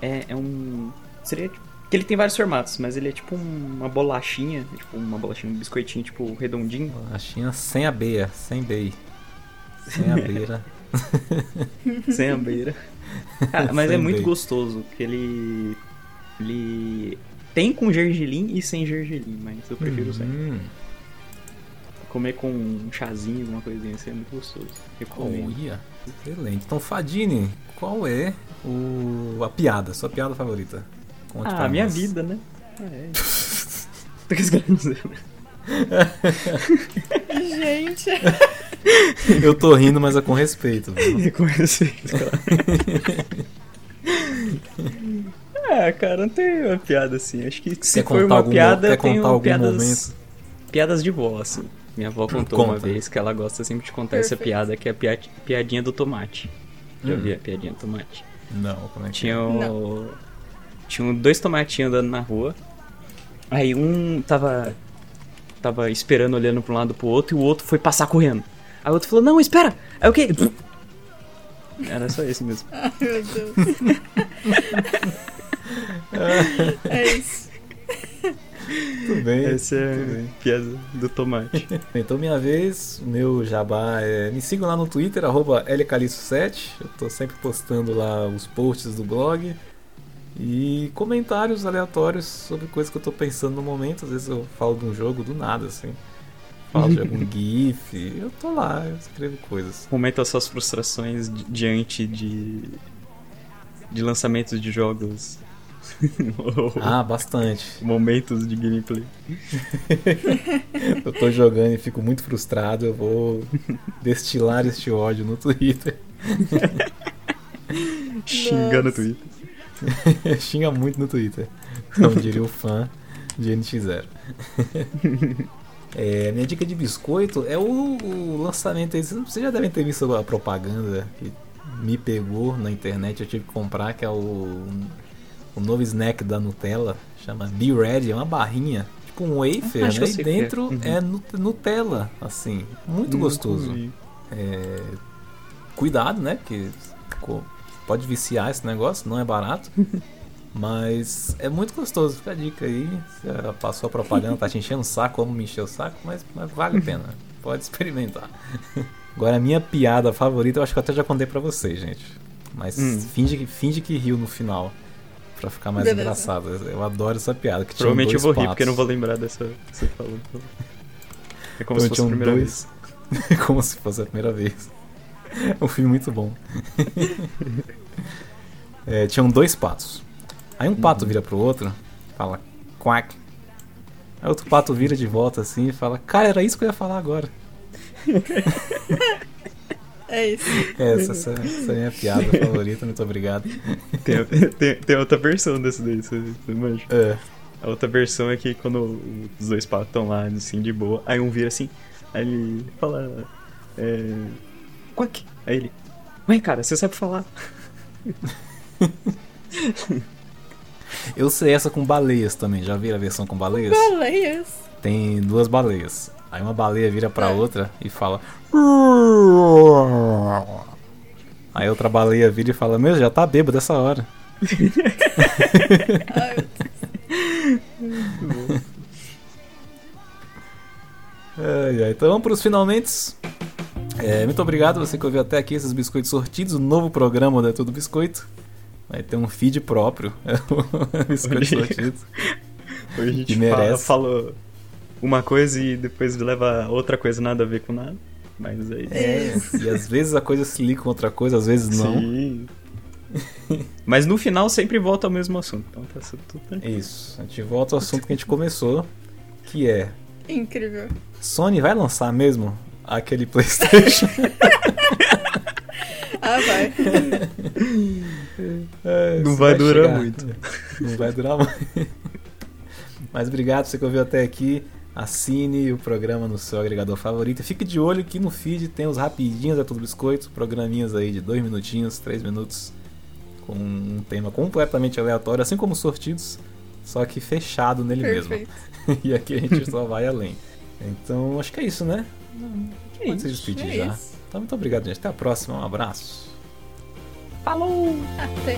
S3: É, é um. Seria. tipo- Que ele tem vários formatos, mas ele é tipo um- uma bolachinha. Tipo, uma bolachinha, um biscoitinho, tipo, redondinho.
S2: Bolachinha sem abeia, sem bei. Sem abeira.
S3: sem a beira. Cara, mas é
S2: Sem
S3: muito
S2: bacon.
S3: gostoso, porque ele. Ele. Tem com gergelim e sem gergelim, mas eu prefiro sem.
S2: Hum,
S3: Comer com um chazinho, alguma coisinha assim, é muito gostoso. Recomendo.
S2: olha, excelente. Então, Fadini, qual é o, a piada, sua piada favorita? Conte
S3: Ah, minha
S2: nós.
S3: vida, né? É. Tô querendo dizer.
S4: Gente,
S2: Eu tô rindo, mas é com respeito. viu?
S3: Comecei, Ah, cara, não tem uma piada assim. Acho que se
S2: Quer
S3: for
S2: contar
S3: uma
S2: algum,
S3: piada,
S2: quer
S3: tenho
S2: contar algum
S3: piadas,
S2: momento?
S3: piadas de vó, assim. Minha avó contou
S2: Conta.
S3: uma vez que ela gosta sempre de contar essa
S4: Perfeito.
S3: piada, que é a pia- piadinha do tomate. Já
S2: Hum.
S3: vi a piadinha do tomate?
S2: Não, como é que
S3: Tinha,
S2: é?
S3: o... Tinha dois tomatinhos andando na rua. Aí um tava. Tava esperando, olhando pra um lado pro outro, e o outro foi passar correndo. Aí o outro falou, não, espera! Aí o quê? Era só isso mesmo.
S4: ai meu Deus. é isso.
S2: Tudo bem.
S3: Essa é a piada do tomate.
S2: Então, minha vez, o meu jabá é. Me sigam lá no Twitter, arroba lcaliço7. Eu tô sempre postando lá os posts do blog. E comentários aleatórios sobre coisas que eu tô pensando no momento. Às vezes eu falo de um jogo do nada, assim. Falo de algum GIF. Eu tô lá, eu escrevo coisas.
S3: Comenta suas frustrações di- diante de. de lançamentos de jogos
S2: Ah, bastante.
S3: Momentos de gameplay.
S2: Eu tô jogando e fico muito frustrado, eu vou destilar este ódio no Twitter.
S3: Xingando o. Twitter.
S2: Xinga muito no Twitter. Como diria o fã de NX0. É, minha dica de biscoito é o, o lançamento. Vocês já devem ter visto a propaganda que me pegou na internet. Eu tive que comprar, que é o, o novo snack da Nutella. Chama Be Ready. É uma barrinha, tipo um wafer,
S3: Acho
S2: né? E
S3: é.
S2: dentro
S3: Uhum.
S2: é nu- Nutella, assim. Muito gostoso. É, cuidado, né? Porque pode viciar esse negócio, não é barato. Mas é muito gostoso, fica a dica aí. Você já passou a propaganda, tá te enchendo o saco, como me encheu o saco, mas, mas vale a pena. Pode experimentar. Agora, a minha piada favorita, eu acho que eu até já contei pra vocês, gente. Mas
S3: Hum.
S2: finge, que, finge que riu no final. Pra ficar mais
S4: Beleza.
S2: engraçado. Eu adoro essa piada. Que
S3: Provavelmente eu vou rir,
S2: patos.
S3: porque eu não vou lembrar dessa que você falou. É como
S2: Então
S3: se fosse a primeira
S2: dois. Como se fosse a primeira vez. um filme muito bom. É, tinham dois patos. Aí um
S3: Uhum.
S2: pato vira pro outro, fala quack. Aí outro pato vira de volta assim e fala: Cara, era isso que eu ia falar agora.
S4: É isso.
S2: Essa, essa, essa é a minha piada favorita, muito obrigado.
S3: Tem, tem, tem outra versão desse daí, você, você manja?
S2: É,
S3: A outra versão é que quando os dois patos estão lá, assim, de boa, aí um vira assim, aí ele fala. É. Quack! Aí ele. Ué, cara, você sabe falar.
S2: eu sei essa com baleias também. Já viram a versão com baleias?
S4: Baleias.
S2: Tem duas baleias. Aí uma baleia vira pra
S4: É.
S2: outra e fala. Aí outra baleia vira e fala: Meu, já tá bêbado dessa hora.
S4: Ai,
S2: Ai. Então vamos pros finalmente. É, muito obrigado você que ouviu até aqui esses biscoitos sortidos. O novo programa da Tudo Biscoito. Vai ter um feed próprio.
S3: Aí.
S2: sortidos.
S3: Hoje a gente fala, fala uma coisa e depois leva outra coisa nada a ver com nada. Mas aí.
S2: É, e às vezes a coisa se liga com outra coisa, às vezes não.
S3: Sim. Mas no final sempre volta ao mesmo assunto. Então tá tudo tranquilo.
S2: É isso. A gente volta ao assunto que a gente começou, que é
S4: incrível.
S2: Sony vai lançar mesmo aquele PlayStation?
S4: Ah, vai.
S2: É,
S3: Não
S2: isso
S3: vai durar
S2: chegar.
S3: muito.
S2: Não vai durar muito. Mas obrigado você que ouviu até aqui. Assine o programa no seu agregador favorito. E fique de olho que no feed tem os rapidinhos da Tudo Biscoito, programinhas aí de dois minutinhos, três minutos, com um tema completamente aleatório, assim como os sortidos, só que fechado nele
S4: Perfeito.
S2: mesmo. e aqui a gente só vai além. Então acho que é isso, né?
S3: É
S2: Pode se
S3: isso.
S2: despedir
S4: é
S2: já.
S4: isso.
S2: Então muito obrigado, gente. Até a próxima. Um abraço.
S3: Falou!
S4: Até.